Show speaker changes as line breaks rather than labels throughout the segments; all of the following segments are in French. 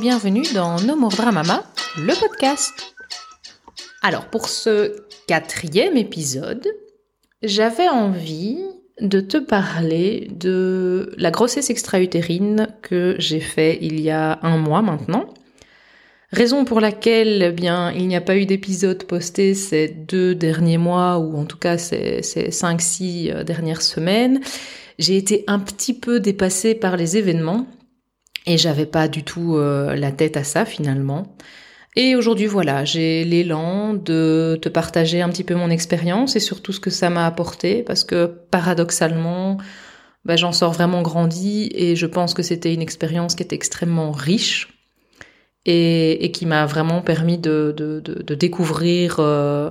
bienvenue dans No More Dramama, le podcast. Alors pour ce quatrième épisode, j'avais envie de te parler de la grossesse extra-utérine que j'ai fait il y a un mois maintenant. Raison pour laquelle eh bien il n'y a pas eu d'épisode posté ces deux derniers mois ou en tout cas ces, ces cinq six euh, dernières semaines. J'ai été un petit peu dépassée par les événements et j'avais pas du tout euh, la tête à ça finalement. Et aujourd'hui, voilà, j'ai l'élan de te partager un petit peu mon expérience et surtout ce que ça m'a apporté parce que paradoxalement, bah, j'en sors vraiment grandi et je pense que c'était une expérience qui était extrêmement riche et, et qui m'a vraiment permis de, de, de, de découvrir, euh,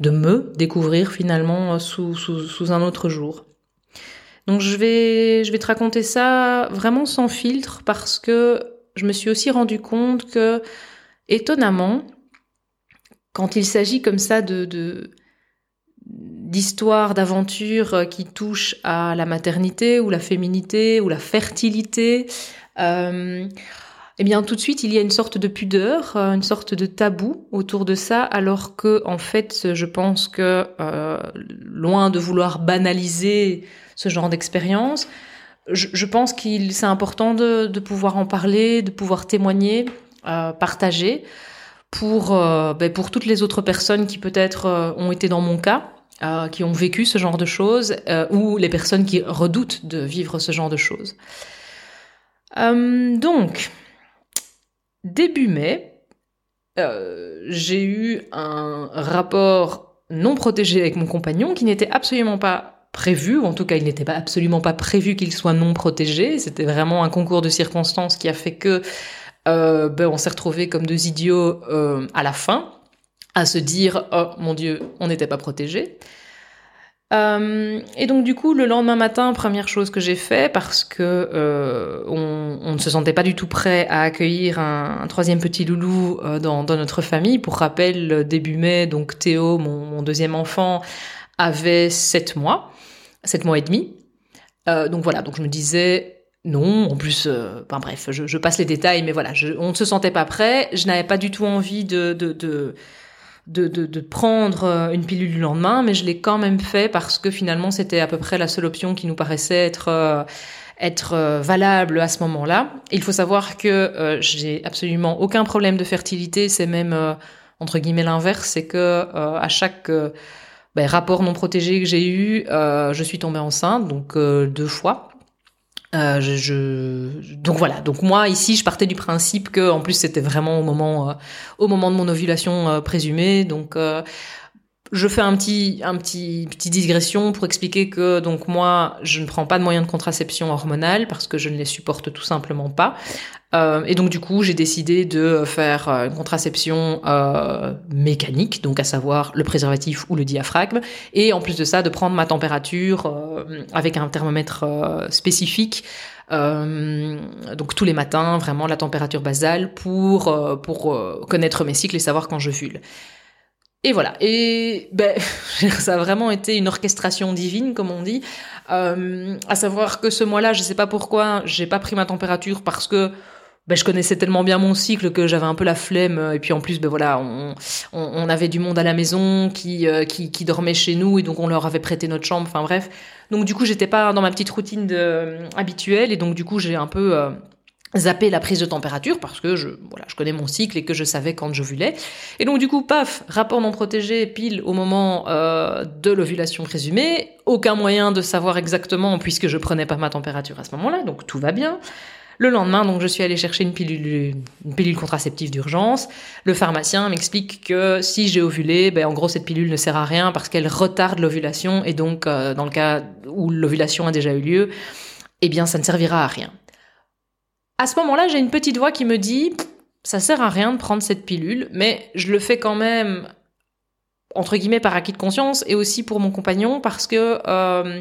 de me découvrir finalement sous, sous, sous un autre jour. Donc je vais, je vais te raconter ça vraiment sans filtre parce que je me suis aussi rendu compte que, étonnamment, quand il s'agit comme ça de, d'histoires, d'aventures qui touchent à la maternité ou la féminité ou la fertilité, euh, eh bien tout de suite il y a une sorte de pudeur, euh, une sorte de tabou autour de ça, alors que en fait je pense que euh, loin de vouloir banaliser ce genre d'expérience. Je, pense qu'il c'est important de, pouvoir en parler, de pouvoir témoigner, euh, partager pour euh, ben, pour toutes les autres personnes qui peut-être euh, ont été dans mon cas, qui ont vécu ce genre de choses, ou les personnes qui redoutent de vivre ce genre de choses. donc début mai, j'ai eu un rapport non protégé avec mon compagnon qui n'était absolument pas prévu, en tout cas il n'était pas absolument pas prévu qu'il soit non protégé. C'était vraiment un concours de circonstances qui a fait que euh, ben, on s'est retrouvés comme deux idiots euh, à la fin, à se dire oh mon dieu, on n'était pas protégé. Euh, et donc du coup, le lendemain matin, première chose que j'ai fait, parce que euh, on, ne se sentait pas du tout prêt à accueillir un, troisième petit loulou euh, dans, notre famille. Pour rappel, début mai, donc Théo, mon, deuxième enfant, avait sept mois sept mois et demi. Donc voilà, donc je me disais non, en plus, euh, enfin bref, je, passe les détails, mais voilà, on ne se sentait pas prêt. Je n'avais pas du tout envie de, de de, de, de, prendre euh, une pilule du lendemain, mais je l'ai quand même fait parce que finalement c'était à peu près la seule option qui nous paraissait être euh, être valable à ce moment-là. Il faut savoir que j'ai absolument aucun problème de fertilité, c'est même entre guillemets l'inverse, c'est que à chaque ben, rapport non protégé que j'ai eu, euh, je suis tombée enceinte, donc euh, deux fois. Euh, je, je, donc voilà. Donc moi ici, je partais du principe que, en plus, c'était vraiment au moment, euh, au moment de mon ovulation euh, présumée. Donc je fais un petit, un petit, petite digression pour expliquer que donc moi, je ne prends pas de moyens de contraception hormonale parce que je ne les supporte tout simplement pas. Euh, et donc du coup, j'ai décidé de faire euh, une contraception euh, mécanique, donc à savoir le préservatif ou le diaphragme, et en plus de ça, de prendre ma température euh, avec un thermomètre euh, spécifique. donc tous les matins, vraiment la température basale pour pour connaître mes cycles et savoir quand je vule. Et voilà. Et ben, ça a vraiment été une orchestration divine, comme on dit. Euh, à savoir que ce mois-là, je sais pas pourquoi, j'ai pas pris ma température parce que ben, je connaissais tellement bien mon cycle que j'avais un peu la flemme. Et puis en plus, ben voilà, on, on, avait du monde à la maison qui, euh, qui, qui dormait chez nous et donc on leur avait prêté notre chambre. Enfin bref. Donc du coup, j'étais pas dans ma petite routine de, habituelle et donc du coup, j'ai un peu euh, zapper la prise de température parce que je voilà je connais mon cycle et que je savais quand j'ovulais et donc du coup paf rapport non protégé pile au moment euh, de l'ovulation présumée aucun moyen de savoir exactement puisque je prenais pas ma température à ce moment-là donc tout va bien le lendemain, donc, je suis allée chercher une pilule, une pilule contraceptive d'urgence. Le pharmacien m'explique que si j'ai ovulé, ben, en gros, cette pilule ne sert à rien parce qu'elle retarde l'ovulation et donc, euh, dans le cas où l'ovulation a déjà eu lieu, eh bien, ça ne servira à rien. À ce moment-là, j'ai une petite voix qui me dit ça sert à rien de prendre cette pilule, mais je le fais quand même entre guillemets par acquis de conscience et aussi pour mon compagnon parce que euh,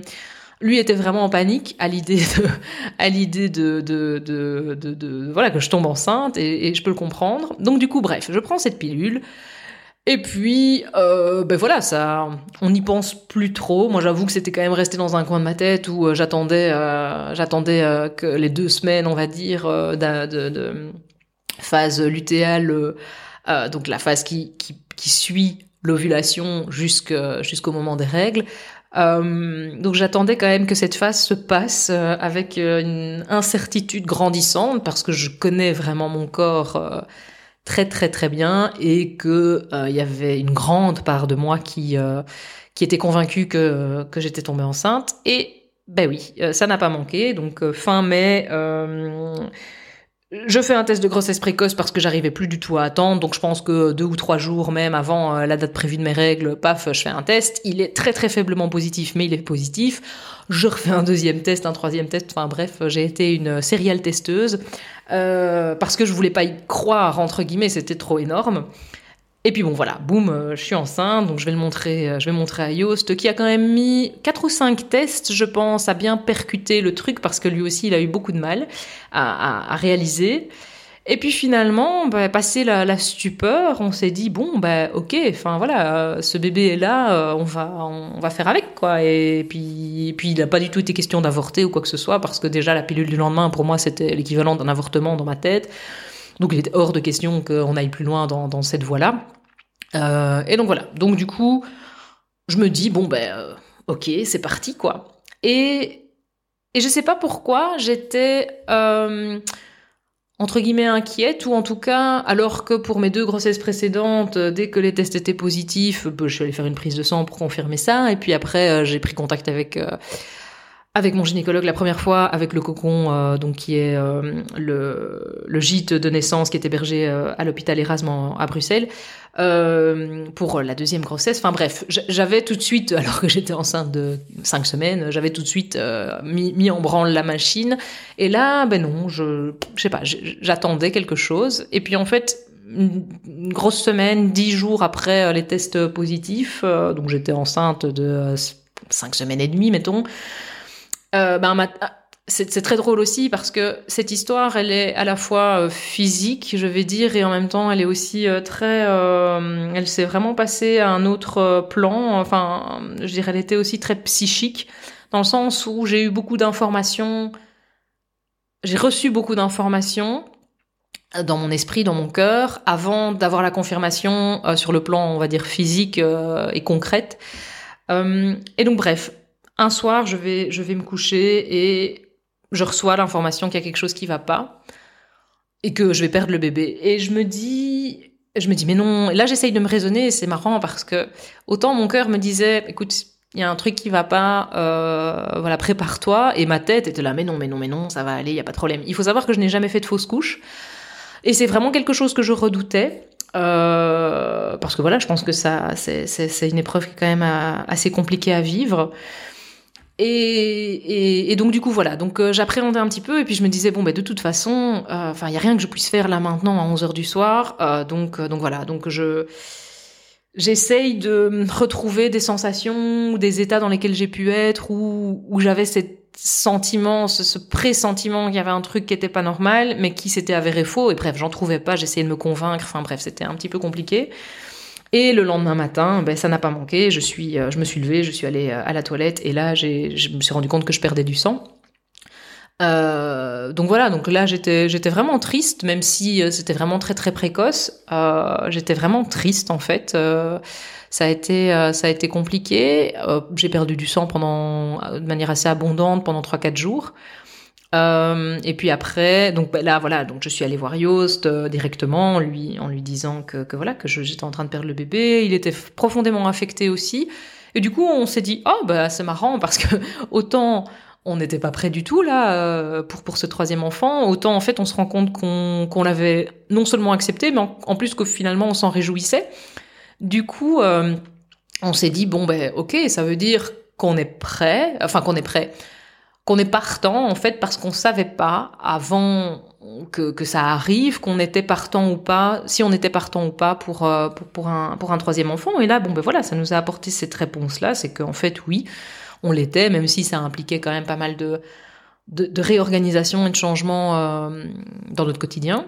lui était vraiment en panique à l'idée de à voilà que je tombe enceinte et, je peux le comprendre. Donc du coup, bref, je prends cette pilule. Et puis, euh, ben voilà, ça, on n'y pense plus trop. Moi, j'avoue que c'était quand même resté dans un coin de ma tête où euh, j'attendais, euh, j'attendais euh, que les deux semaines, on va dire, de, phase lutéale, donc la phase qui, suit l'ovulation jusqu'au moment des règles. Donc j'attendais quand même que cette phase se passe avec une incertitude grandissante parce que je connais vraiment mon corps très très très bien et que il y avait une grande part de moi qui qui était convaincue que que j'étais tombée enceinte et ben oui ça n'a pas manqué. Donc fin mai je fais un test de grossesse précoce parce que j'arrivais plus du tout à attendre, donc je pense que deux ou trois jours même avant euh, la date prévue de mes règles, paf, je fais un test. Il est très très faiblement positif, mais il est positif. Je refais un deuxième test, un troisième test. Enfin bref, j'ai été une sérielle testeuse euh, parce que je voulais pas y croire entre guillemets, c'était trop énorme. Et puis bon voilà, boum, euh, je suis enceinte, donc je vais le montrer, euh, je vais montrer à Yost qui a quand même mis quatre ou cinq tests, je pense, à bien percuter le truc parce que lui aussi il a eu beaucoup de mal à, réaliser. Et puis finalement, bah, passé la, la, stupeur, on s'est dit bon bah ok, enfin voilà, euh, ce bébé est là, on va on va faire avec quoi. Et puis et puis il n'a pas du tout été question d'avorter ou quoi que ce soit parce que déjà la pilule du lendemain pour moi c'était l'équivalent d'un avortement dans ma tête. Donc il était hors de question qu'on aille plus loin dans, cette voie-là. Euh, et donc voilà. Donc du coup, je me dis bon ben euh, ok, c'est parti quoi. Et et je sais pas pourquoi j'étais euh, entre guillemets inquiète ou en tout cas alors que pour mes deux grossesses précédentes, dès que les tests étaient positifs, ben, je suis allée faire une prise de sang pour confirmer ça et puis après j'ai pris contact avec avec mon gynécologue la première fois, avec le cocon, euh, donc qui est euh, le, le, gîte de naissance qui est hébergé euh, à l'hôpital Erasme à Bruxelles, pour la deuxième grossesse. Enfin bref, j'avais tout de suite, alors que j'étais enceinte de cinq semaines, j'avais tout de suite mis, mis, en branle la machine. Et là, ben non, je, je sais pas, j'attendais quelque chose. Et puis en fait, une, grosse semaine, dix jours après les tests positifs, donc j'étais enceinte de cinq semaines et demie, mettons. Euh, ben, c'est très drôle aussi parce que cette histoire, elle est à la fois euh, physique, je vais dire, et en même temps, elle est aussi euh, très. elle s'est vraiment passée à un autre plan. Enfin, je dirais, elle était aussi très psychique, dans le sens où j'ai eu beaucoup d'informations. J'ai reçu beaucoup d'informations dans mon esprit, dans mon cœur, avant d'avoir la confirmation sur le plan, on va dire, physique et concrète. et donc, bref, un soir, je vais, je vais me coucher et je reçois l'information qu'il y a quelque chose qui va pas et que je vais perdre le bébé. Et je me dis, je me dis, mais non. Là, j'essaye de me raisonner et c'est marrant parce que autant mon cœur me disait, écoute, il y a un truc qui va pas, euh, voilà, prépare-toi. Et ma tête était là, mais non, mais non, mais non, ça va aller, il y a pas de problème. Il faut savoir que je n'ai jamais fait de fausse couche. Et c'est vraiment quelque chose que je redoutais. Euh, parce que voilà, je pense que ça, c'est une épreuve qui est quand même euh, assez compliquée à vivre. Et, donc du coup voilà, donc euh, j'appréhendais un petit peu et puis je me disais bon ben de toute façon, euh, enfin il y a rien que je puisse faire là maintenant à 11h du soir, euh, donc donc voilà, donc je j'essaye de retrouver des sensations ou des états dans lesquels j'ai pu être où où j'avais ce sentiment, ce, ce pressentiment qu'il y avait un truc qui était pas normal, mais qui s'était avéré faux. Et bref j'en trouvais pas, j'essayais de me convaincre, enfin bref c'était un petit peu compliqué. Et le lendemain matin, ben, ça n'a pas manqué. Je, suis, euh, je me suis levée, je suis allée euh, à la toilette et là, je me suis rendu compte que je perdais du sang. Euh, donc voilà, donc là j'étais vraiment triste, même si c'était vraiment très très précoce. j'étais vraiment triste en fait. ça a été ça a été compliqué. j'ai perdu du sang pendant de manière assez abondante pendant 3-4 jours. Euh, et puis après, donc bah, là voilà, donc je suis allée voir Yost euh, directement, lui en lui disant que, que voilà que j'étais en train de perdre le bébé. Il était profondément affecté aussi. Et du coup, on s'est dit oh bah c'est marrant parce que autant on n'était pas prêt du tout là euh, pour pour ce troisième enfant, autant en fait on se rend compte qu'on qu'on l'avait non seulement accepté, mais en, plus que finalement on s'en réjouissait. Du coup, euh, on s'est dit bon ben ok, ça veut dire qu'on est prêt, enfin qu'on est prêt qu'on est partant en fait parce qu'on savait pas avant que, que ça arrive qu'on était partant ou pas, si on était partant ou pas pour, euh, pour, pour, un, pour un troisième enfant. Et là, bon ben voilà, ça nous a apporté cette réponse-là, c'est qu'en fait, oui, on l'était, même si ça impliquait quand même pas mal de, de, réorganisation et de changement euh, dans notre quotidien.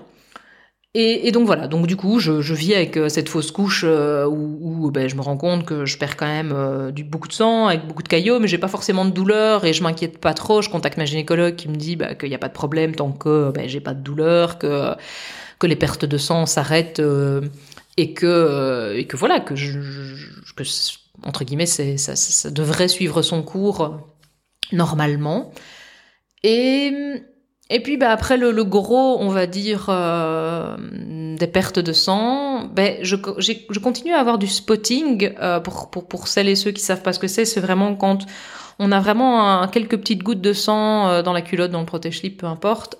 Et, et, donc voilà, donc du coup, je, je vis avec euh, cette fausse couche euh, où, où ben, je me rends compte que je perds quand même euh, du, beaucoup de sang, avec beaucoup de caillots, mais j'ai pas forcément de douleur et je m'inquiète pas trop. Je contacte ma gynécologue qui me dit bah, qu'il n'y a pas de problème tant que ben, j'ai pas de douleur, que que les pertes de sang s'arrêtent et que et que voilà que je, que entre guillemets c'est ça, ça, devrait suivre son cours normalement et et puis bah, après le, le, gros, on va dire, euh, des pertes de sang, ben, je, je, continue à avoir du spotting euh, pour, pour, pour celles et ceux qui savent pas ce que c'est. C'est vraiment quand on a vraiment quelques petites gouttes de sang euh, dans la culotte, dans le protège-slip, peu importe.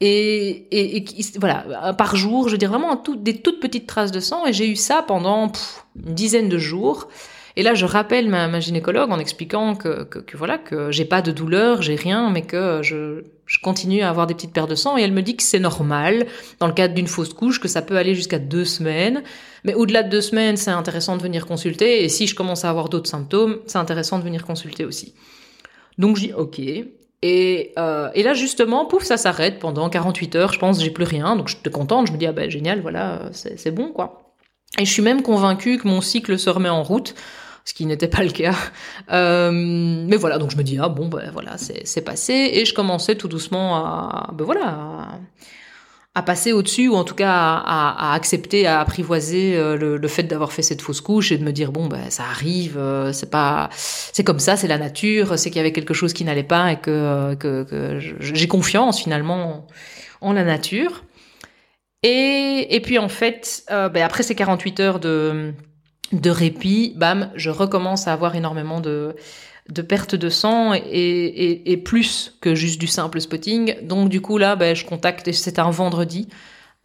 Et, et, voilà, par jour, je veux dire vraiment des toutes petites traces de sang. Et j'ai eu ça pendant une dizaine de jours. Et là, je rappelle ma, ma gynécologue en expliquant que, que, que voilà que j'ai pas de douleur, j'ai rien, mais que je, je continue à avoir des petites pertes de sang. Et elle me dit que c'est normal dans le cadre d'une fausse couche, que ça peut aller jusqu'à deux semaines. Mais au-delà de deux semaines, c'est intéressant de venir consulter. Et si je commence à avoir d'autres symptômes, c'est intéressant de venir consulter aussi. Donc je dis ok. Et, euh, et là justement, pouf, ça s'arrête pendant 48 heures. Je pense j'ai plus rien, donc je suis contente. Je me dis ah ben génial, voilà, c'est bon quoi. Et je suis même convaincue que mon cycle se remet en route ce qui n'était pas le cas. Euh, mais voilà, donc je me dis ah bon ben voilà c'est passé et je commençais tout doucement à ben voilà à, passer au-dessus ou en tout cas à, à, accepter, à apprivoiser euh, le, le fait d'avoir fait cette fausse couche et de me dire bon ben ça arrive, euh, c'est pas c'est comme ça, c'est la nature, c'est qu'il y avait quelque chose qui n'allait pas et que que, que j'ai confiance finalement en la nature. Et, et puis en fait, euh, ben après ces 48 heures de de répit, bam, je recommence à avoir énormément de, de perte de sang et, et, plus que juste du simple spotting. Donc du coup là, ben, je contacte, c'était un vendredi,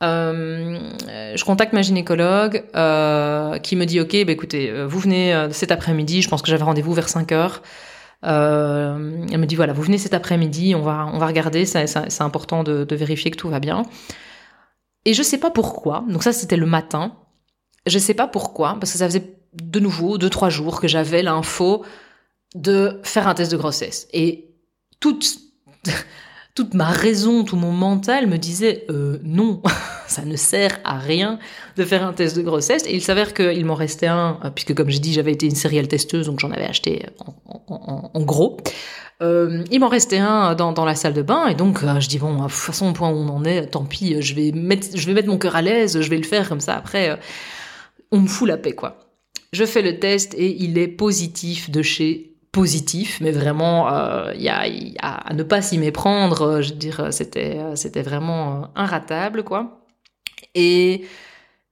euh, je contacte ma gynécologue euh, qui me dit ok, ben, écoutez, euh, vous venez cet après-midi, je pense que j'avais rendez-vous vers 5 heures. Elle me dit voilà, vous venez cet après-midi, on va on va regarder, c'est important de, de vérifier que tout va bien. Et je sais pas pourquoi, donc ça c'était le matin. Je sais pas pourquoi, parce que ça faisait de nouveau deux trois jours que j'avais l'info de faire un test de grossesse et toute toute ma raison, tout mon mental me disait euh, non, ça ne sert à rien de faire un test de grossesse. Et il s'avère qu'il m'en restait un, euh, puisque comme j'ai dit, j'avais été une sérielle testeuse, donc j'en avais acheté en, gros. Euh, il m'en restait un dans, dans, la salle de bain, et donc je dis bon, de toute façon, au point où on en est, tant pis, je vais mettre, je vais mettre mon cœur à l'aise, je vais le faire comme ça. Après, on me fout la paix, quoi. Je fais le test et il est positif de chez positif, mais vraiment, euh, il y, a, à ne pas s'y méprendre. Euh, je veux dire, c'était, c'était vraiment euh, inratable, quoi. Et,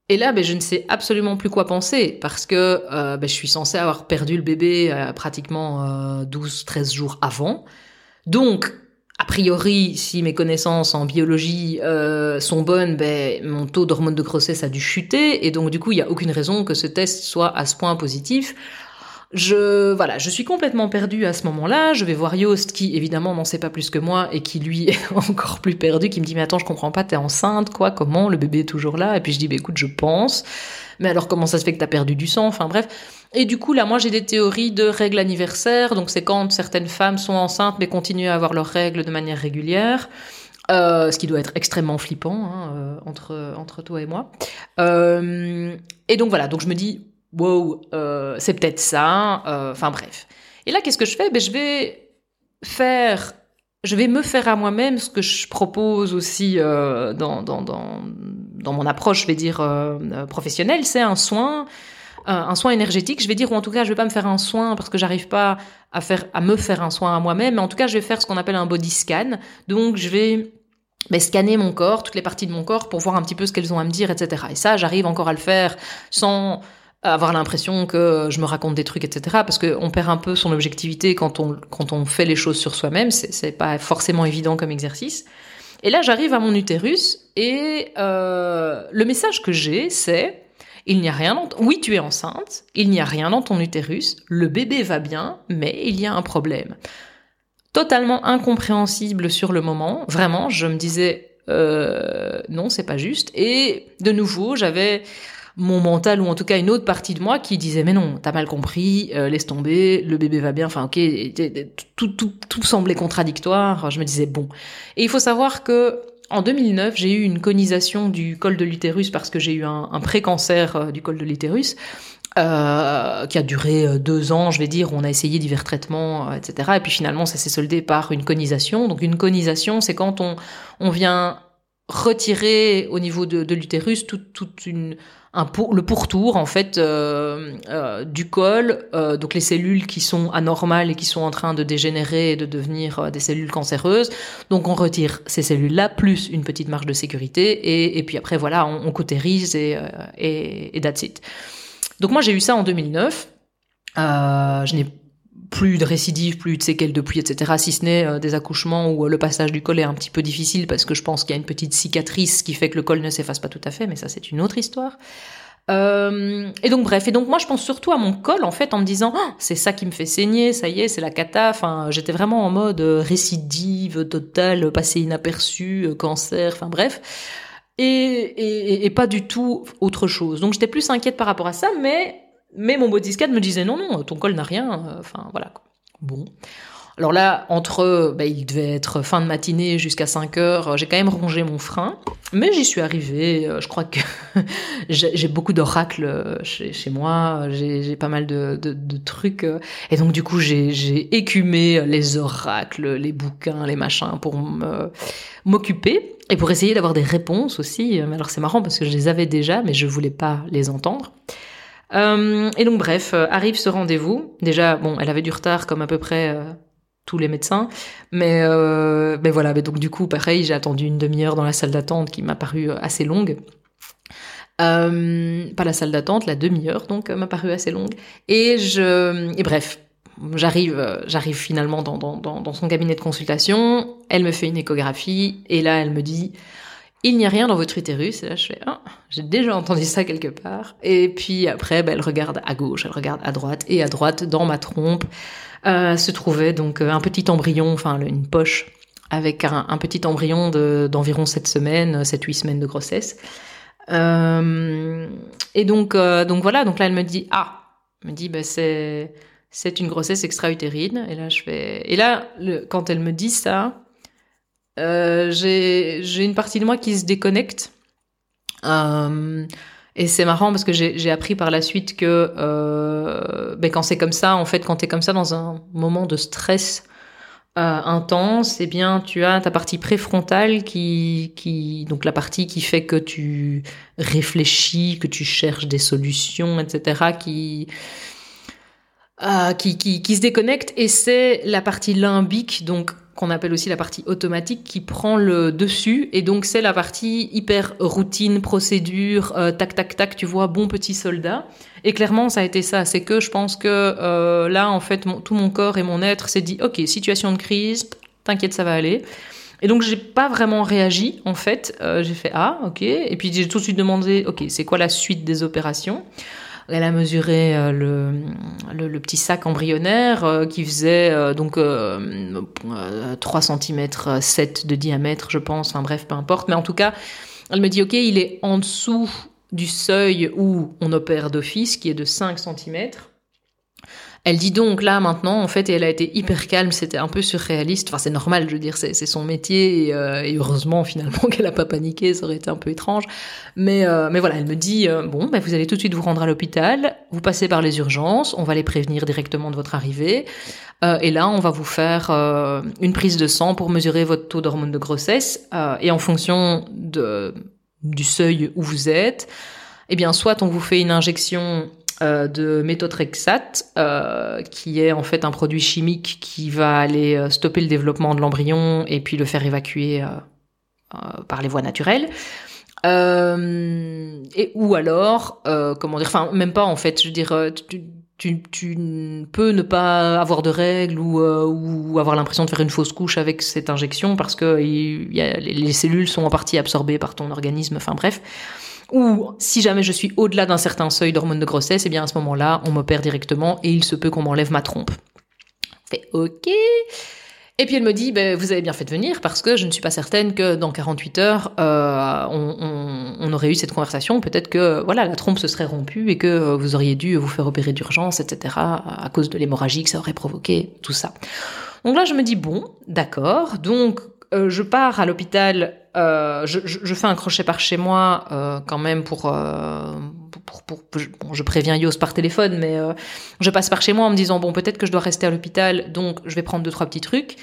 et là, ben, je ne sais absolument plus quoi penser parce que ben, je suis censée avoir perdu le bébé pratiquement 12-13 jours avant. Donc, a priori, si mes connaissances en biologie euh, sont bonnes, ben, mon taux d'hormones de grossesse a dû chuter, et donc du coup, il n'y a aucune raison que ce test soit à ce point positif. Je voilà, je suis complètement perdue à ce moment-là. Je vais voir Yost, qui évidemment n'en sait pas plus que moi et qui lui est encore plus perdu, qui me dit mais attends, je comprends pas, t'es enceinte, quoi Comment Le bébé est toujours là? Et puis je dis bah écoute, je pense. Mais alors comment ça se fait que t'as perdu du sang? Enfin bref. Et du coup, là, moi, j'ai des théories de règles anniversaires. Donc, c'est quand certaines femmes sont enceintes mais continuent à avoir leurs règles de manière régulière. Euh, ce qui doit être extrêmement flippant hein, euh, entre entre toi et moi. Euh, et donc voilà, donc je me dis wow, c'est peut-être ça. Enfin bref. Et là, qu'est-ce que je fais? Ben je vais faire, je vais me faire à moi-même ce que je propose aussi dans dans dans mon approche, je vais dire professionnelle, c'est un soin un soin énergétique, je vais dire, ou en tout cas, je vais pas me faire un soin parce que j'arrive pas à faire, à me faire un soin à moi-même, mais en tout cas, je vais faire ce qu'on appelle un body scan. Donc, je vais ben, scanner mon corps, toutes les parties de mon corps pour voir un petit peu ce qu'elles ont à me dire, etc. Et ça, j'arrive encore à le faire sans avoir l'impression que je me raconte des trucs, etc. Parce qu'on perd un peu son objectivité quand on, quand on fait les choses sur soi-même. C'est pas forcément évident comme exercice. Et là, j'arrive à mon utérus et euh, le message que j'ai, c'est il n'y a rien dans oui, tu es enceinte, il n'y a rien dans ton utérus, le bébé va bien, mais il y a un problème. Totalement incompréhensible sur le moment, vraiment, je me disais euh, non, c'est pas juste. Et de nouveau, j'avais mon mental ou en tout cas une autre partie de moi qui disait mais non, t'as mal compris, euh, laisse tomber, le bébé va bien, enfin ok, tout, tout, tout semblait contradictoire. Je me disais bon. Et il faut savoir que en 2009, j'ai eu une conisation du col de l'utérus parce que j'ai eu un, pré-cancer euh, du col de l'utérus. Euh, qui a duré euh, deux ans, je vais dire, on a essayé divers traitements, etc. Et puis finalement, ça s'est soldé par une conisation. Donc une conisation, c'est quand on, vient retirer au niveau de, l'utérus toute une pour, le pourtour en fait euh, euh, du col, euh, donc les cellules qui sont anormales et qui sont en train de dégénérer et de devenir des cellules cancéreuses. Donc on retire ces cellules-là plus une petite marge de sécurité et, et puis après voilà on, on cautérise et, et, et that's it. Donc moi j'ai eu ça en 2009. Euh, je n'ai plus de récidives, plus de séquelles depuis, etc. Si ce n'est euh, des accouchements où euh, le passage du col est un petit peu difficile parce que je pense qu'il y a une petite cicatrice qui fait que le col ne s'efface pas tout à fait, mais ça c'est une autre histoire. Euh, et donc bref, et donc moi je pense surtout à mon col en fait en me disant oh, c'est ça qui me fait saigner, ça y est, c'est la cata. Enfin, j'étais vraiment en mode euh, récidive totale, passé inaperçu, cancer, enfin bref. Et, et, et, pas du tout autre chose. Donc j'étais plus inquiète par rapport à ça, mais mais mon body scan me disait non, non, ton col n'a rien. Euh, enfin, voilà. Bon. Alors là, entre, bah, il devait être fin de matinée jusqu'à 5 heures, euh, j'ai quand même rongé mon frein, mais j'y suis arrivée. Euh, je crois que j'ai beaucoup d'oracles chez, chez, moi, j'ai pas mal de, de, de, trucs. Et donc, du coup, j'ai écumé les oracles, les bouquins, les machins pour m'occuper et pour essayer d'avoir des réponses aussi. Alors, c'est marrant parce que je les avais déjà, mais je voulais pas les entendre. Euh, et donc bref, euh, arrive ce rendez-vous. Déjà, bon, elle avait du retard comme à peu près euh, tous les médecins, mais mais voilà. Donc du coup, pareil, j'ai attendu une demi-heure dans la salle d'attente qui m'a paru assez longue. pas la salle d'attente, la demi-heure donc m'a paru assez longue. Et je bref, j'arrive j'arrive finalement dans, dans, dans son cabinet de consultation. Elle me fait une échographie et là elle me dit il n'y a rien dans votre utérus. Et là, je fais, ah, j'ai déjà entendu ça quelque part. Et puis après, ben, elle regarde à gauche, elle regarde à droite, et à droite, dans ma trompe, euh, se trouvait donc euh, un petit embryon, enfin une poche, avec un, petit embryon d'environ 7 semaines, 7-8 semaines de grossesse. Euh, et donc, donc voilà, donc là, elle me dit, ah, elle me dit, ben, c'est, c'est une grossesse extra-utérine. Et là, je fais, et là, quand elle me dit ça, euh, j'ai une partie de moi qui se déconnecte. Euh, et c'est marrant parce que j'ai appris par la suite que euh, ben quand c'est comme ça, en fait, quand tu es comme ça dans un moment de stress euh, intense, eh bien, tu as ta partie préfrontale qui, qui, donc la partie qui fait que tu réfléchis, que tu cherches des solutions, etc., qui, qui, qui, qui se déconnecte. Et c'est la partie limbique, donc qu'on appelle aussi la partie automatique qui prend le dessus. Et donc c'est la partie hyper routine procédure euh, tac tac tac tu vois bon petit soldat. Et clairement ça a été ça. C'est que je pense que euh, là en fait tout mon corps et mon être s'est dit ok situation de crise t'inquiète ça va aller. Et donc j'ai pas vraiment réagi en fait. Euh, j'ai fait ah ok. Et puis j'ai tout de suite demandé ok c'est quoi la suite des opérations? Elle a mesuré euh, le, petit sac embryonnaire euh, qui faisait euh, donc 3 cm 7 de diamètre, je pense. Enfin bref, peu importe. Mais en tout cas, elle me dit, OK, il est en dessous du seuil où on opère d'office, qui est de 5 cm. Elle dit donc là maintenant, en fait, et elle a été hyper calme, c'était un peu surréaliste. Enfin, c'est normal, je veux dire, c'est son métier, et, euh, heureusement finalement qu'elle a pas paniqué, ça aurait été un peu étrange. Mais, euh, mais voilà, elle me dit euh, bon, ben, vous allez tout de suite vous rendre à l'hôpital, vous passez par les urgences, on va les prévenir directement de votre arrivée, et là on va vous faire une prise de sang pour mesurer votre taux d'hormones de grossesse, et en fonction de du seuil où vous êtes, eh bien soit on vous fait une injection euh, de méthotrexate, euh, qui est en fait un produit chimique qui va aller euh, stopper le développement de l'embryon et puis le faire évacuer par les voies naturelles. et ou alors, comment dire, enfin même pas en fait, je veux dire, tu, tu, peux ne pas avoir de règles ou, avoir l'impression de faire une fausse couche avec cette injection parce que les cellules sont en partie absorbées par ton organisme. Enfin bref. Ou si jamais je suis au-delà d'un certain seuil d'hormones de grossesse, et eh bien à ce moment-là, on m'opère directement et il se peut qu'on m'enlève ma trompe. Fait OK. Et puis elle me dit, ben, vous avez bien fait de venir parce que je ne suis pas certaine que dans 48 heures, euh, on, on, on, aurait eu cette conversation. Peut-être que voilà, la trompe se serait rompue et que vous auriez dû vous faire opérer d'urgence, etc. à cause de l'hémorragie que ça aurait provoqué, tout ça. Donc là, je me dis, bon, d'accord. Donc euh, je pars à l'hôpital, euh, je, je, je, fais un crochet par chez moi euh, quand même pour, euh, pour, pour, pour bon, je préviens Yos par téléphone, mais euh, je passe par chez moi en me disant bon peut-être que je dois rester à l'hôpital, donc je vais prendre deux trois petits trucs.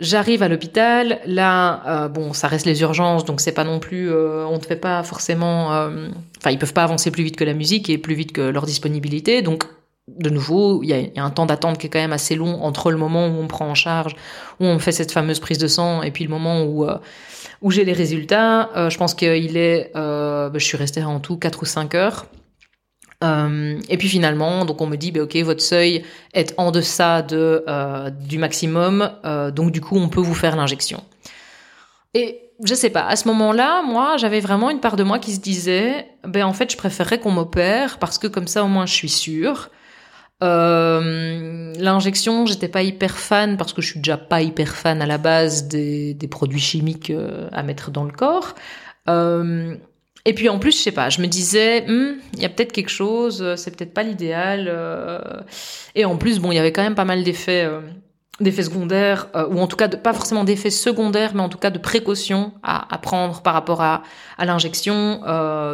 J'arrive à l'hôpital, là, euh, bon, ça reste les urgences, donc c'est pas non plus, on ne fait pas forcément, enfin, ils peuvent pas avancer plus vite que la musique et plus vite que leur disponibilité, donc de nouveau, il y, a un temps d'attente qui est quand même assez long entre le moment où on prend en charge, où on fait cette fameuse prise de sang, et puis le moment où où j'ai les résultats. je pense qu'il est, bah, je suis restée en tout 4 ou 5 heures. Euh, et puis finalement, donc on me dit, bah, ok, votre seuil est en deçà de, euh, du maximum, euh, donc du coup on peut vous faire l'injection. Et je sais pas, à ce moment-là, moi, j'avais vraiment une part de moi qui se disait, ben en fait, je préférerais qu'on m'opère parce que comme ça, au moins, je suis sûre. Euh, L'injection, j'étais pas hyper fan parce que je suis déjà pas hyper fan à la base des, produits chimiques euh, à mettre dans le corps. Euh, et puis en plus, je sais pas, je me disais, hmm, il y a peut-être quelque chose, euh, c'est peut-être pas l'idéal. Euh. Et en plus, bon, il y avait quand même pas mal d'effets, d'effets secondaires, ou en tout cas, pas forcément d'effets secondaires, mais en tout cas de précautions à, prendre par rapport à, à l'injection,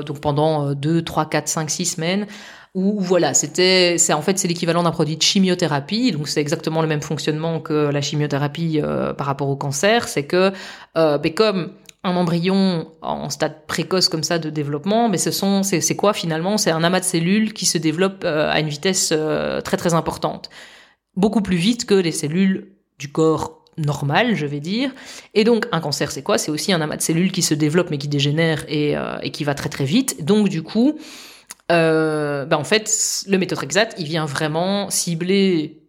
donc pendant 2, 3, 4, 5, 6 semaines. Où voilà, c'était, c'est en fait c'est l'équivalent d'un produit de chimiothérapie, donc c'est exactement le même fonctionnement que la chimiothérapie par rapport au cancer, c'est que, ben comme un embryon en stade précoce comme ça de développement, mais ce sont c'est quoi finalement? C'est un amas de cellules qui se développe euh, à une vitesse euh, très très importante, beaucoup plus vite que les cellules du corps normal, je vais dire. Et donc un cancer, c'est quoi? C'est aussi un amas de cellules qui se développe mais qui dégénère et, euh, et qui va très très vite. Donc du coup, ben en fait, le méthotrexate, il vient vraiment cibler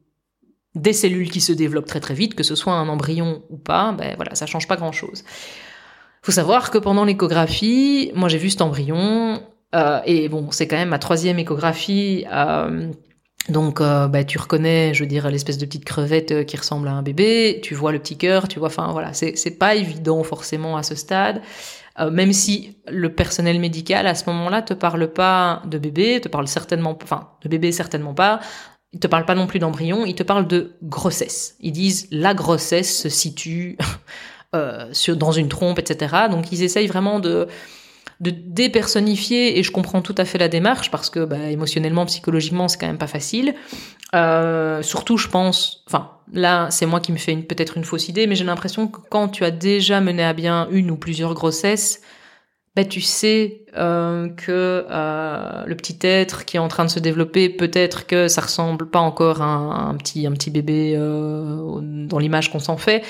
des cellules qui se développent très très vite, que ce soit un embryon ou pas, ben voilà, ça change pas grand chose faut savoir que pendant l'échographie, moi j'ai vu cet embryon, euh, et bon, c'est quand même ma troisième échographie. Euh, donc, euh, bah, tu reconnais, je veux dire, l'espèce de petite crevette euh, qui ressemble à un bébé. Tu vois le petit cœur, tu vois. Enfin, voilà, c'est pas évident forcément à ce stade. Euh, même si le personnel médical à ce moment-là te parle pas de bébé, te parle certainement, enfin, de bébé certainement pas. Il te parle pas non plus d'embryon, il te parle de grossesse. Ils disent la grossesse se situe euh, sur, dans une trompe, etc. Donc ils essayent vraiment de, de dépersonnifier, et je comprends tout à fait la démarche, parce que bah, émotionnellement, psychologiquement, c'est quand même pas facile. Euh, surtout, je pense, enfin, là, c'est moi qui me fais peut-être une fausse idée, mais j'ai l'impression que quand tu as déjà mené à bien une ou plusieurs grossesses, bah, tu sais euh, que euh, le petit être qui est en train de se développer, peut-être que ça ressemble pas encore à un, petit, un petit bébé euh, dans l'image qu'on s'en fait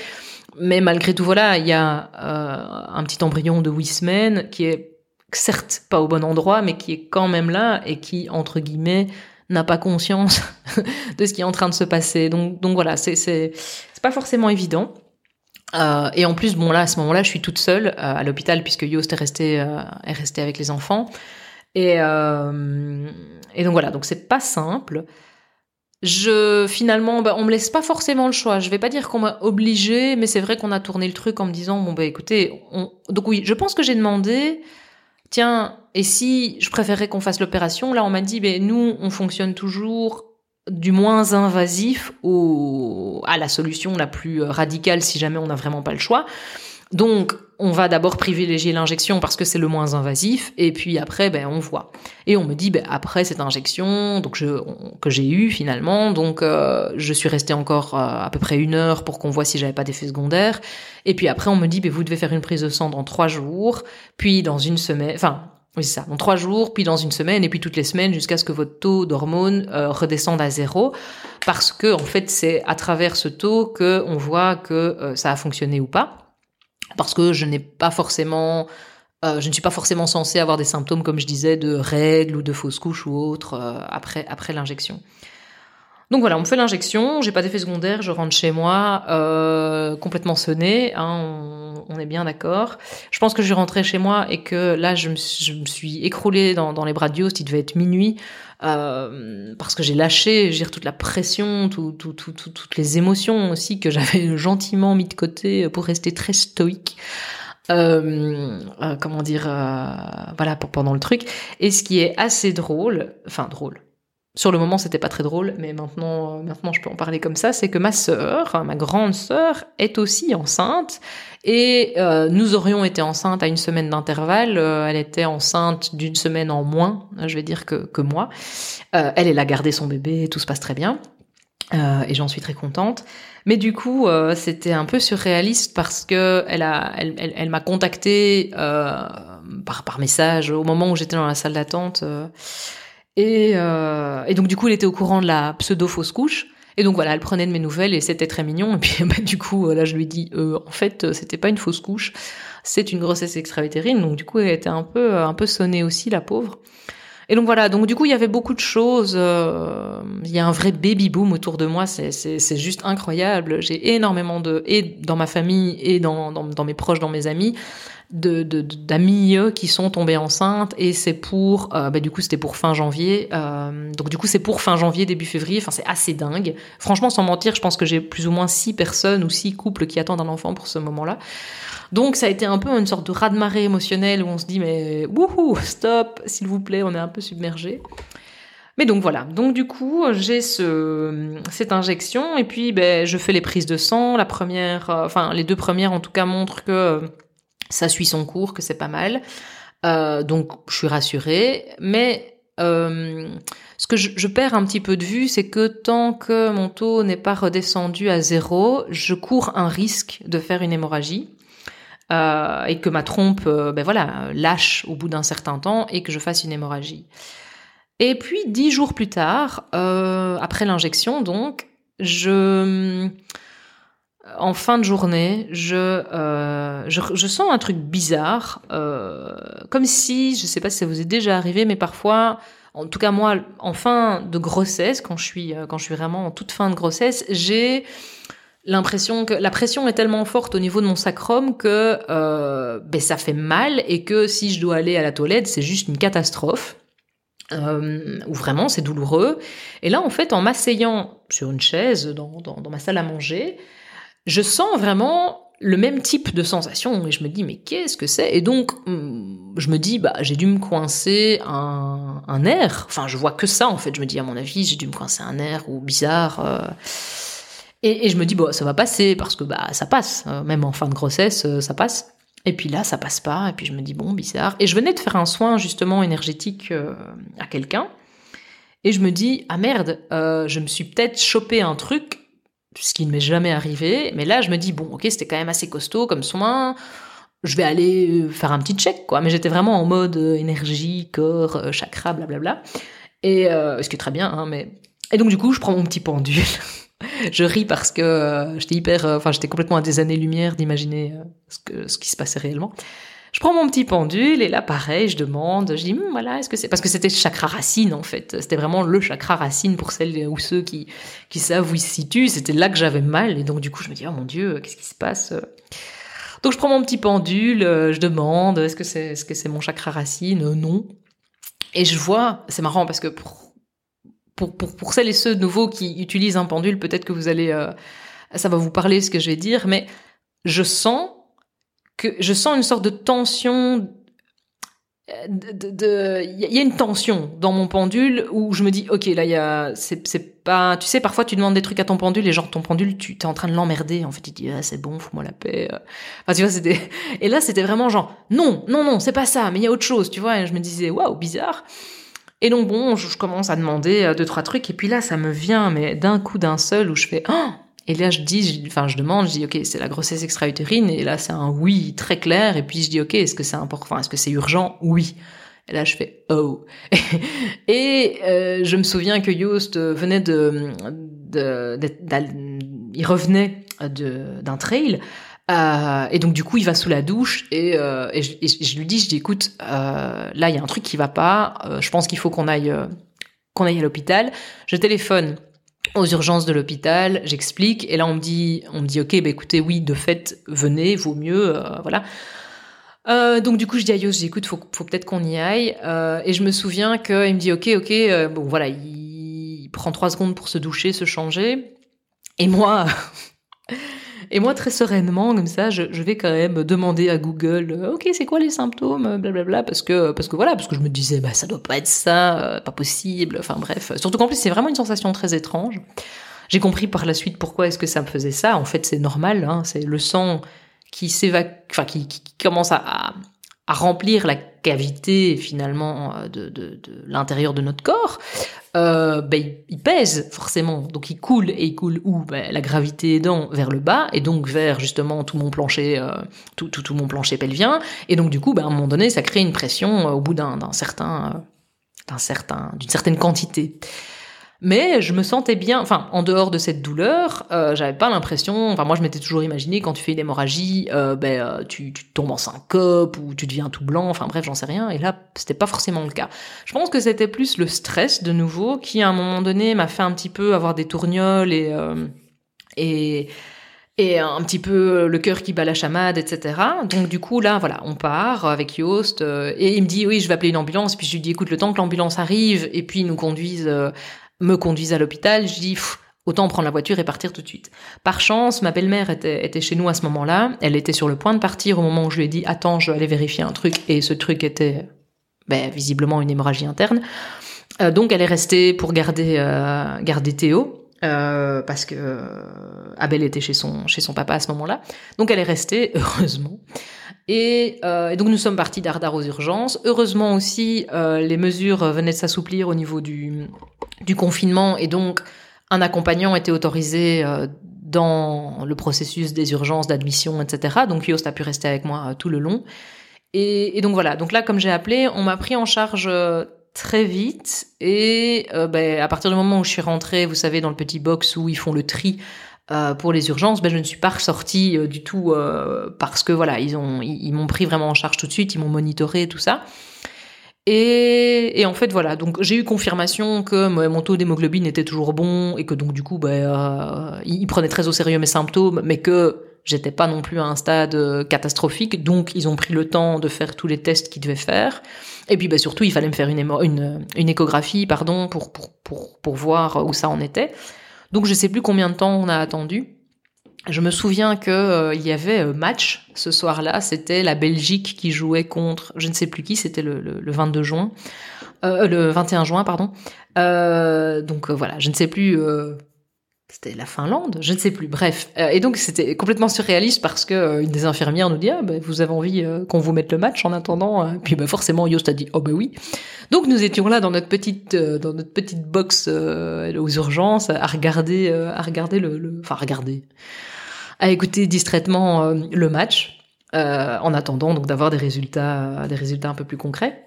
mais malgré tout, voilà, il y a euh, un petit embryon de huit semaines qui est certes pas au bon endroit, mais qui est quand même là et qui, entre guillemets, n'a pas conscience de ce qui est en train de se passer. Donc, donc voilà, c'est c'est pas forcément évident. Euh, et en plus, bon là, à ce moment-là, je suis toute seule euh, à l'hôpital puisque Yost est resté euh, est resté avec les enfants. Et et donc voilà, donc c'est pas simple je finalement bah, on me laisse pas forcément le choix je vais pas dire qu'on m'a obligé mais c'est vrai qu'on a tourné le truc en me disant bon bah écoutez on... donc oui je pense que j'ai demandé tiens et si je préférerais qu'on fasse l'opération là on m'a dit ben nous on fonctionne toujours du moins invasif au à la solution la plus radicale si jamais on n'a vraiment pas le choix. Donc, on va d'abord privilégier l'injection parce que c'est le moins invasif, et puis après, ben, on voit. Et on me dit, ben, après cette injection, donc je, que j'ai eu finalement, donc euh, je suis restée encore euh, à peu près une heure pour qu'on voit si j'avais pas d'effet secondaire. Et puis après, on me dit, ben, vous devez faire une prise de sang dans trois jours, puis dans une semaine, enfin, oui, c'est ça, dans trois jours, puis dans une semaine, et puis toutes les semaines jusqu'à ce que votre taux d'hormones euh, redescende à zéro, parce que en fait, c'est à travers ce taux que on voit que ça a fonctionné ou pas parce que euh, je ne suis pas forcément censée avoir des symptômes comme je disais de règles ou de fausses couches ou autres euh, après l'injection. Donc voilà, on me fait l'injection, j'ai pas d'effet secondaire, je rentre chez moi euh, complètement sonné, hein, on, est bien d'accord. Je pense que je suis rentrée chez moi et que là je me, je me suis écroulée dans, dans les bras de Yost, il devait être minuit, euh, parce que j'ai lâché, j'ai toute la pression, tout, tout, tout, toutes les émotions aussi que j'avais gentiment mis de côté pour rester très stoïque. Euh, euh, comment dire, euh, voilà, pour, pendant le truc. Et ce qui est assez drôle, enfin drôle, sur le moment, c'était pas très drôle, mais maintenant, euh, maintenant, je peux en parler comme ça. C'est que ma sœur, ma grande sœur, est aussi enceinte, et euh, nous aurions été enceintes à une semaine d'intervalle. Euh, elle était enceinte d'une semaine en moins, je vais dire que que moi. Elle, elle a gardé son bébé, tout se passe très bien. Et j'en suis très contente. Mais du coup, c'était un peu surréaliste parce que elle a, elle, elle, m'a contacté euh, par, par message au moment où j'étais dans la salle d'attente. Euh, et, et donc du coup, elle était au courant de la pseudo fausse couche. Et donc voilà, elle prenait de mes nouvelles et c'était très mignon. Et puis bah, du coup, là, je lui dis, en fait, c'était pas une fausse couche, c'est une grossesse extra-utérine. Donc du coup, elle était un peu, un peu sonnée aussi, la pauvre. Et donc voilà, donc du coup il y avait beaucoup de choses. Euh, il y a un vrai baby boom autour de moi, c'est juste incroyable. J'ai énormément de et dans ma famille et dans dans, dans mes proches, dans mes amis, de d'amis qui sont tombés enceintes et c'est pour euh, bah du coup c'était pour fin janvier. Euh, donc du coup c'est pour fin janvier début février. Enfin c'est assez dingue. Franchement sans mentir, je pense que j'ai plus ou moins six personnes ou six couples qui attendent un enfant pour ce moment-là. Donc ça a été un peu une sorte de raz-de-marée émotionnel où on se dit mais wouhou, stop, s'il vous plaît, on est un peu submergé. Mais donc voilà, donc du coup j'ai ce, cette injection et puis ben, je fais les prises de sang. La première, euh, enfin les deux premières en tout cas montrent que euh, ça suit son cours, que c'est pas mal. Euh, donc je suis rassurée, mais ce que je, perds un petit peu de vue, c'est que tant que mon taux n'est pas redescendu à zéro, je cours un risque de faire une hémorragie euh, et que ma trompe, euh, ben voilà, lâche au bout d'un certain temps et que je fasse une hémorragie. Et puis dix jours plus tard, euh, après l'injection, donc, je, en fin de journée, je, je, sens un truc bizarre, comme si, je sais pas si ça vous est déjà arrivé, mais parfois, en tout cas moi, en fin de grossesse, quand je suis, quand je suis vraiment en toute fin de grossesse, j'ai l'impression que la pression est tellement forte au niveau de mon sacrum que euh, ben ça fait mal et que si je dois aller à la toilette, c'est juste une catastrophe. Euh, ou vraiment c'est douloureux. Et là, en fait, en m'asseyant sur une chaise dans, dans, ma salle à manger, je sens vraiment le même type de sensation et je me dis mais qu'est-ce que c'est? Et donc hmm, je me dis bah j'ai dû me coincer un, un nerf. Enfin je vois que ça en fait. Je me dis à mon avis j'ai dû me coincer un nerf ou bizarre. Euh, et, je me dis, bon, ça va passer, parce que bah, ça passe. Euh, même en fin de grossesse, euh, ça passe. Et puis là, ça passe pas. Et puis je me dis, bon, bizarre. Et je venais de faire un soin, justement, énergétique euh, à quelqu'un. Et je me dis, ah merde, je me suis peut-être chopé un truc, ce qui ne m'est jamais arrivé. Mais là, je me dis, bon, ok, c'était quand même assez costaud comme soin. Je vais aller faire un petit check, quoi. Mais j'étais vraiment en mode énergie, corps, chakra, blablabla. Et ce qui est très bien, hein, mais. Et donc, du coup, je prends mon petit pendule. je ris parce que euh, j'étais hyper, euh, enfin j'étais complètement à des années-lumière d'imaginer euh, ce, ce qui se passait réellement. Je prends mon petit pendule et là pareil, je demande, je dis hm, voilà, est-ce que c'est parce que c'était chakra racine en fait, c'était vraiment le chakra racine pour celles ou ceux qui qui savent où il se situe, c'était là que j'avais mal et donc du coup je me dis oh mon dieu, qu'est-ce qui se passe? Donc je prends mon petit pendule, je demande est-ce que c'est est-ce que c'est mon chakra racine? Non. Et je vois, c'est marrant parce que pour, pour celles et ceux nouveaux qui utilisent un pendule, peut-être que vous allez, euh, ça va vous parler ce que je vais dire, mais je sens que je sens une sorte de tension. De, de, il y a une tension dans mon pendule où je me dis ok là il y a c'est c'est pas tu sais parfois tu demandes des trucs à ton pendule et genre ton pendule tu t'es en train de l'emmerder. En fait il dit ah, c'est bon fous-moi la paix. Enfin tu vois c'était et là c'était vraiment genre non non non c'est pas ça mais il y a autre chose tu vois. Et je me disais waouh bizarre et donc bon, je, commence à demander euh, deux trois trucs et puis là ça me vient mais d'un coup d'un seul où je fais oh et là je dis enfin je demande, je dis OK, c'est la grossesse extra-utérine et là c'est un oui très clair et puis je dis OK, est-ce que c'est important enfin, est-ce que c'est urgent? Oui. Et là, je fais oh. et euh, je me souviens que Yoast venait de, de, il revenait d'un trail euh, et donc du coup, il va sous la douche et, euh, et, je, lui dis, je dis, écoute, euh, là, il y a un truc qui va pas. Euh, je pense qu'il faut qu'on aille, euh, qu'on aille à l'hôpital. Je téléphone aux urgences de l'hôpital, j'explique, et là on me dit, on me dit, ok, bah écoutez, oui, de fait, venez, vaut mieux, euh, voilà. donc du coup, je dis à Yos, écoute, faut, faut peut-être qu'on y aille. et je me souviens qu'il me dit, ok, ok, bon voilà, il, il prend trois secondes pour se doucher, se changer. Et moi, Et moi, très sereinement, comme ça, je, vais quand même demander à Google, euh, ok, c'est quoi les symptômes, blablabla, parce que, parce que voilà, parce que je me disais, bah, ça doit pas être ça, euh, pas possible, enfin bref. Surtout qu'en plus, c'est vraiment une sensation très étrange. J'ai compris par la suite pourquoi est-ce que ça me faisait ça. En fait, c'est normal, hein, c'est le sang qui s'évacue, enfin, qui, commence à remplir la cavité finalement de, de, de l'intérieur de notre corps, euh, ben, il pèse forcément, donc il coule et il coule où? Ben, La gravité aidant vers le bas et donc vers justement tout mon plancher, euh, tout, tout, tout, mon plancher pelvien, et donc du coup, ben, à un moment donné, ça crée une pression euh, au bout d'un certain, euh, d'un certain, d'une certaine quantité. Mais je me sentais bien, enfin, en dehors de cette douleur, euh, j'avais pas l'impression, enfin, moi je m'étais toujours imaginé quand tu fais une hémorragie, euh, ben, euh, tu, tu tombes en syncope ou tu deviens tout blanc, enfin bref, j'en sais rien. Et là, c'était pas forcément le cas. Je pense que c'était plus le stress de nouveau qui, à un moment donné, m'a fait un petit peu avoir des tournioles et, euh, et, et un petit peu le cœur qui bat la chamade, etc. Donc du coup là, voilà, on part avec euh, et il me dit oui, je vais appeler une ambulance. Puis je lui dis écoute, le temps que l'ambulance arrive et puis ils nous conduisent me conduisent à l'hôpital, je dis autant prendre la voiture et partir tout de suite. Par chance, ma belle-mère était, était, chez nous à ce moment-là. Elle était sur le point de partir au moment où je lui ai dit attends, je vais aller vérifier un truc et ce truc était ben, visiblement une hémorragie interne. Euh, donc elle est restée pour garder euh, garder Théo. Euh, parce que euh, Abel était chez son chez son papa à ce moment-là. Donc elle est restée heureusement. Et, euh, et donc nous sommes partis d'Ardar aux urgences. Heureusement aussi, les mesures venaient de s'assouplir au niveau du confinement et donc un accompagnant était autorisé dans le processus des urgences d'admission, etc. Donc Yost a pu rester avec moi tout le long. Et donc voilà. Donc là, comme j'ai appelé, on m'a pris en charge très vite et euh, ben, à partir du moment où je suis rentrée, vous savez, dans le petit box où ils font le tri euh, pour les urgences, ben, je ne suis pas ressortie euh, du tout parce que voilà, ils ont ils, m'ont pris vraiment en charge tout de suite, ils m'ont monitoré tout ça. Et, et, en fait voilà, donc j'ai eu confirmation que mon taux d'hémoglobine était toujours bon et que donc du coup ben ils prenaient très au sérieux mes symptômes, mais que j'étais pas non plus à un stade catastrophique, donc ils ont pris le temps de faire tous les tests qu'ils devaient faire. Et puis bah, surtout, il fallait me faire une, échographie pardon, pour, pour, pour, pour voir où ça en était. Donc je sais plus combien de temps on a attendu. Je me souviens que euh, il y avait euh, match ce soir-là. C'était la Belgique qui jouait contre, je ne sais plus qui. C'était le, le, le 22 juin, euh, le 21 juin, pardon. Donc voilà, je ne sais plus c'était la Finlande, je ne sais plus. Bref, euh, et donc c'était complètement surréaliste parce que euh, une des infirmières nous dit ah, bah, vous avez envie euh, qu'on vous mette le match en attendant. Puis bah, forcément Yost a dit oh bah oui. Donc nous étions là dans notre petite dans notre petite box aux urgences à regarder à regarder le, enfin regarder à écouter distraitement le match en attendant donc d'avoir des résultats des résultats un peu plus concrets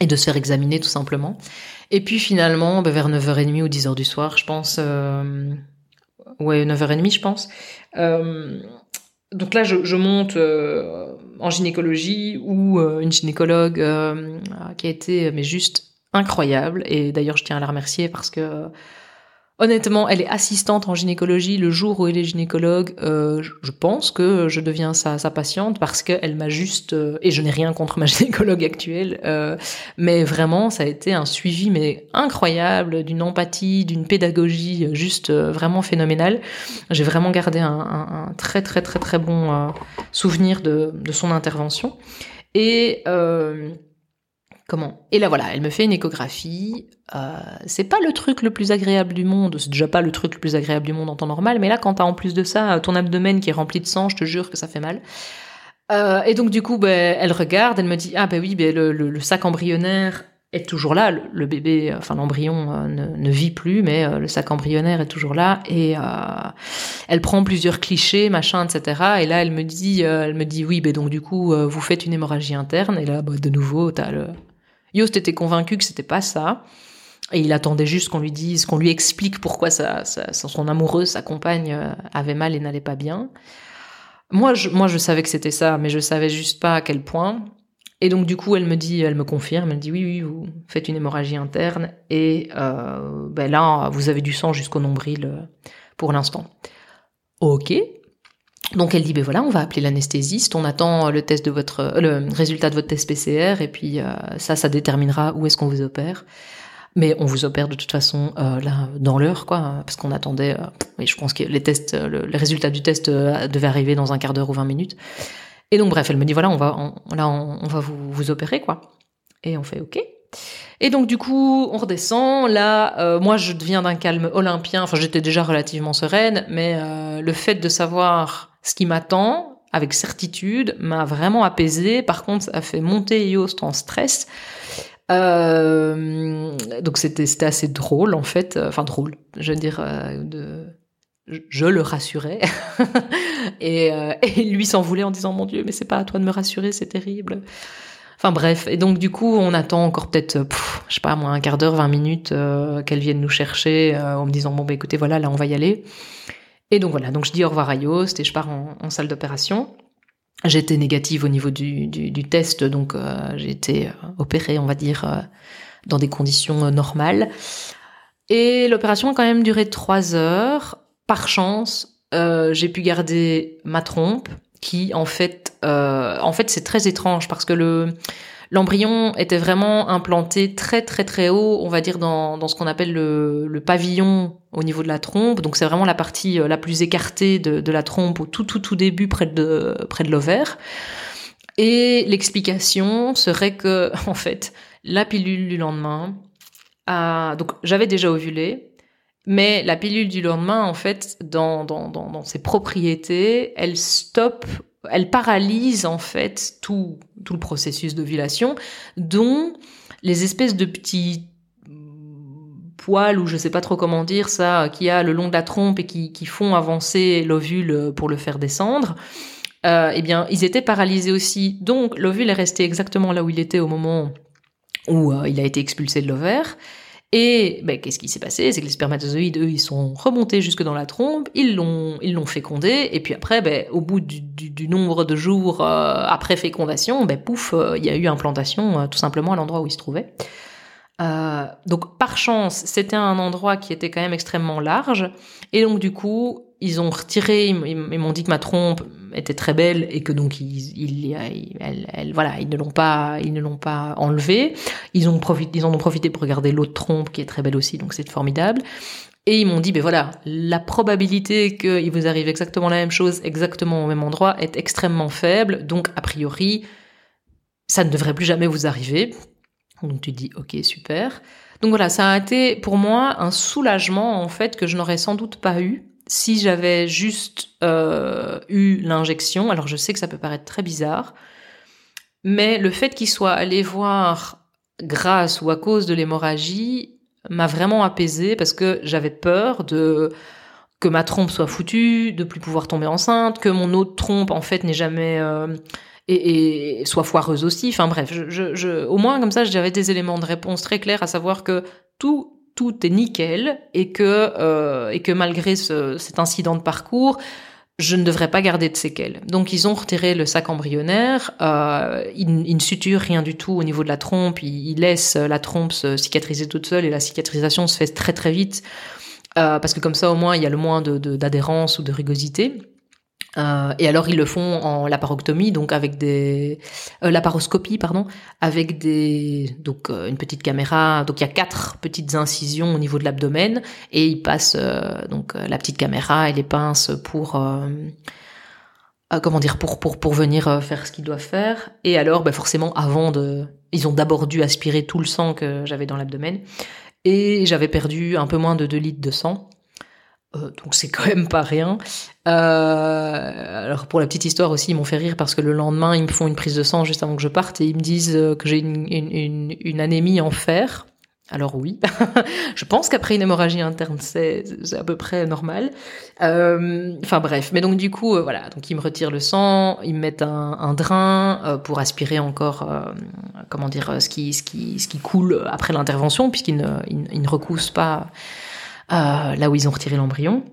et de se faire examiner tout simplement. Et puis finalement, bah, vers 9h30 ou 10h du soir, je pense, euh, ouais, 9h30 je pense, euh, donc là je, monte euh, en gynécologie où euh, une gynécologue qui a été mais juste incroyable, et d'ailleurs je tiens à la remercier parce que Honnêtement, elle est assistante en gynécologie. Le jour où elle est gynécologue, euh, je pense que je deviens sa, sa patiente parce qu'elle m'a juste euh, et je n'ai rien contre ma gynécologue actuelle, euh, mais vraiment ça a été un suivi mais incroyable, d'une empathie, d'une pédagogie juste euh, vraiment phénoménale. J'ai vraiment gardé un, un, un, très très très très bon euh, souvenir de, de, son intervention et euh, comment? Et là voilà, elle me fait une échographie. Euh, c'est pas le truc le plus agréable du monde. C'est déjà pas le truc le plus agréable du monde en temps normal, mais là quand t'as en plus de ça ton abdomen qui est rempli de sang, je te jure que ça fait mal. Euh, et donc du coup, ben, elle regarde, elle me dit ah ben oui, ben, le, le, sac embryonnaire est toujours là. Le, bébé, enfin l'embryon euh, ne, vit plus, mais euh, le sac embryonnaire est toujours là. Et euh, elle prend plusieurs clichés, machin, etc. Et là, elle me dit, elle me dit oui, ben donc du coup, vous faites une hémorragie interne. Et là, ben, de nouveau, t'as le Yost était convaincu que c'était pas ça. Et il attendait juste qu'on lui dise, qu'on lui explique pourquoi sa, son amoureuse, sa compagne, euh, avait mal et n'allait pas bien. Moi je, moi, je savais que c'était ça, mais je savais juste pas à quel point. Et donc, du coup, elle me dit, elle me confirme, elle me dit oui, oui, vous faites une hémorragie interne et euh, ben là, vous avez du sang jusqu'au nombril euh, pour l'instant. Ok. Donc elle dit ben voilà, on va appeler l'anesthésiste, on attend le test de votre le résultat de votre test PCR et puis euh, ça ça déterminera où est-ce qu'on vous opère. Mais on vous opère de toute façon euh, là dans l'heure quoi parce qu'on attendait euh, mais je pense que les tests le, les résultats du test euh, devaient arriver dans un quart d'heure ou 20 minutes. Et donc bref, elle me dit voilà, on va là on, va vous vous opérer quoi. Et on fait OK. Et donc du coup, on redescend. Là, euh, moi, je deviens d'un calme olympien. Enfin, j'étais déjà relativement sereine, mais euh, le fait de savoir ce qui m'attend avec certitude, m'a vraiment apaisé. Par contre, ça a fait monter Yoast en stress. Euh, donc c'était assez drôle en fait, enfin drôle, je veux dire euh, de je le rassurais. Et, euh, lui s'en voulait en disant mon Dieu mais c'est pas à toi de me rassurer c'est terrible enfin bref. Et donc du coup on attend encore peut-être je sais pas moi un quart d'heure 20 minutes euh, qu'elle vienne nous chercher euh, en me disant bon bah écoutez voilà là on va y aller et donc voilà donc je dis au revoir à Yoast et je pars en, salle d'opération J'étais négative au niveau du, test, donc euh, j'ai été opérée, on va dire, euh, dans des conditions normales. Et l'opération a quand même duré trois heures. Par chance, euh, j'ai pu garder ma trompe, qui en fait, en fait, c'est très étrange parce que le L'embryon était vraiment implanté très très très haut, on va dire dans, ce qu'on appelle le, pavillon au niveau de la trompe. Donc c'est vraiment la partie euh, la plus écartée de, la trompe au tout tout tout début près de l'ovaire. Et l'explication serait que en fait la pilule du lendemain a donc j'avais déjà ovulé, mais la pilule du lendemain, en fait, dans ses propriétés, elle stoppe elle paralyse en fait tout, tout le processus d'ovulation, dont les espèces de petits poils ou je sais pas trop comment dire ça, qui a le long de la trompe et qui, qui font avancer l'ovule pour le faire descendre. Euh, eh bien, ils étaient paralysés aussi. Donc, l'ovule est resté exactement là où il était au moment où euh, il a été expulsé de l'ovaire. Et ben, qu'est-ce qui s'est passé? C'est que les spermatozoïdes, eux, ils sont remontés jusque dans la trompe, ils l'ont, ils l'ont fécondé, et puis après, ben, au bout du, du, du nombre de jours euh, après fécondation, ben, pouf, euh, il y a eu implantation euh, tout simplement à l'endroit où il se trouvait. donc par chance, c'était un endroit qui était quand même extrêmement large, et donc du coup, ils ont retiré, ils, m'ont dit que ma trompe était très belle et que donc ils, ils, elle, elle, voilà, ils ne l'ont pas, ils ne l'ont pas enlevée. Ils ont profité, ils en ont profité pour regarder l'autre trompe qui est très belle aussi, donc c'est formidable. Et ils m'ont dit, ben voilà, la probabilité qu'il vous arrive exactement la même chose, exactement au même endroit, est extrêmement faible. Donc a priori, ça ne devrait plus jamais vous arriver. Donc tu dis, ok, super. Donc voilà, ça a été pour moi un soulagement en fait que je n'aurais sans doute pas eu si j'avais juste euh, eu l'injection, alors je sais que ça peut paraître très bizarre, mais le fait qu'il soit allé voir grâce ou à cause de l'hémorragie m'a vraiment apaisé parce que j'avais peur de que ma trompe soit foutue, de plus pouvoir tomber enceinte, que mon autre trompe en fait n'ait jamais euh, et, et, soit foireuse aussi. Enfin bref, au moins comme ça, j'avais des éléments de réponse très clairs, à savoir que tout tout est nickel et que euh, et que malgré ce, cet incident de parcours, je ne devrais pas garder de séquelles. Donc ils ont retiré le sac embryonnaire, euh, ils, ils, ne suturent rien du tout au niveau de la trompe, ils, laissent la trompe se cicatriser toute seule et la cicatrisation se fait très très vite euh, parce que comme ça au moins il y a le moins de d'adhérence ou de rugosité. Euh, et alors ils le font en laparoctomie, donc avec des euh, laparoscopie, pardon, avec des donc euh, une petite caméra. Donc il y a quatre petites incisions au niveau de l'abdomen et ils passent euh, donc euh, la petite caméra et les pinces pour comment dire pour pour pour venir faire ce qu'ils doivent faire. Et alors ben forcément avant de, ils ont d'abord dû aspirer tout le sang que j'avais dans l'abdomen et j'avais perdu un peu moins de 2 litres de sang. Euh, donc c'est quand même pas rien. Euh, alors pour la petite histoire aussi, ils m'ont fait rire parce que le lendemain, ils me font une prise de sang juste avant que je parte et ils me disent euh, que j'ai une, une, une, anémie en fer. Alors oui, je pense qu'après une hémorragie interne, c'est à peu près normal. Enfin bref, mais donc du coup, voilà, donc ils me retirent le sang, ils me mettent un, un drain pour aspirer encore, comment dire, ce qui, ce qui, ce qui coule après l'intervention, puisqu'ils ne, ils, ne recoussent pas là où ils ont retiré l'embryon.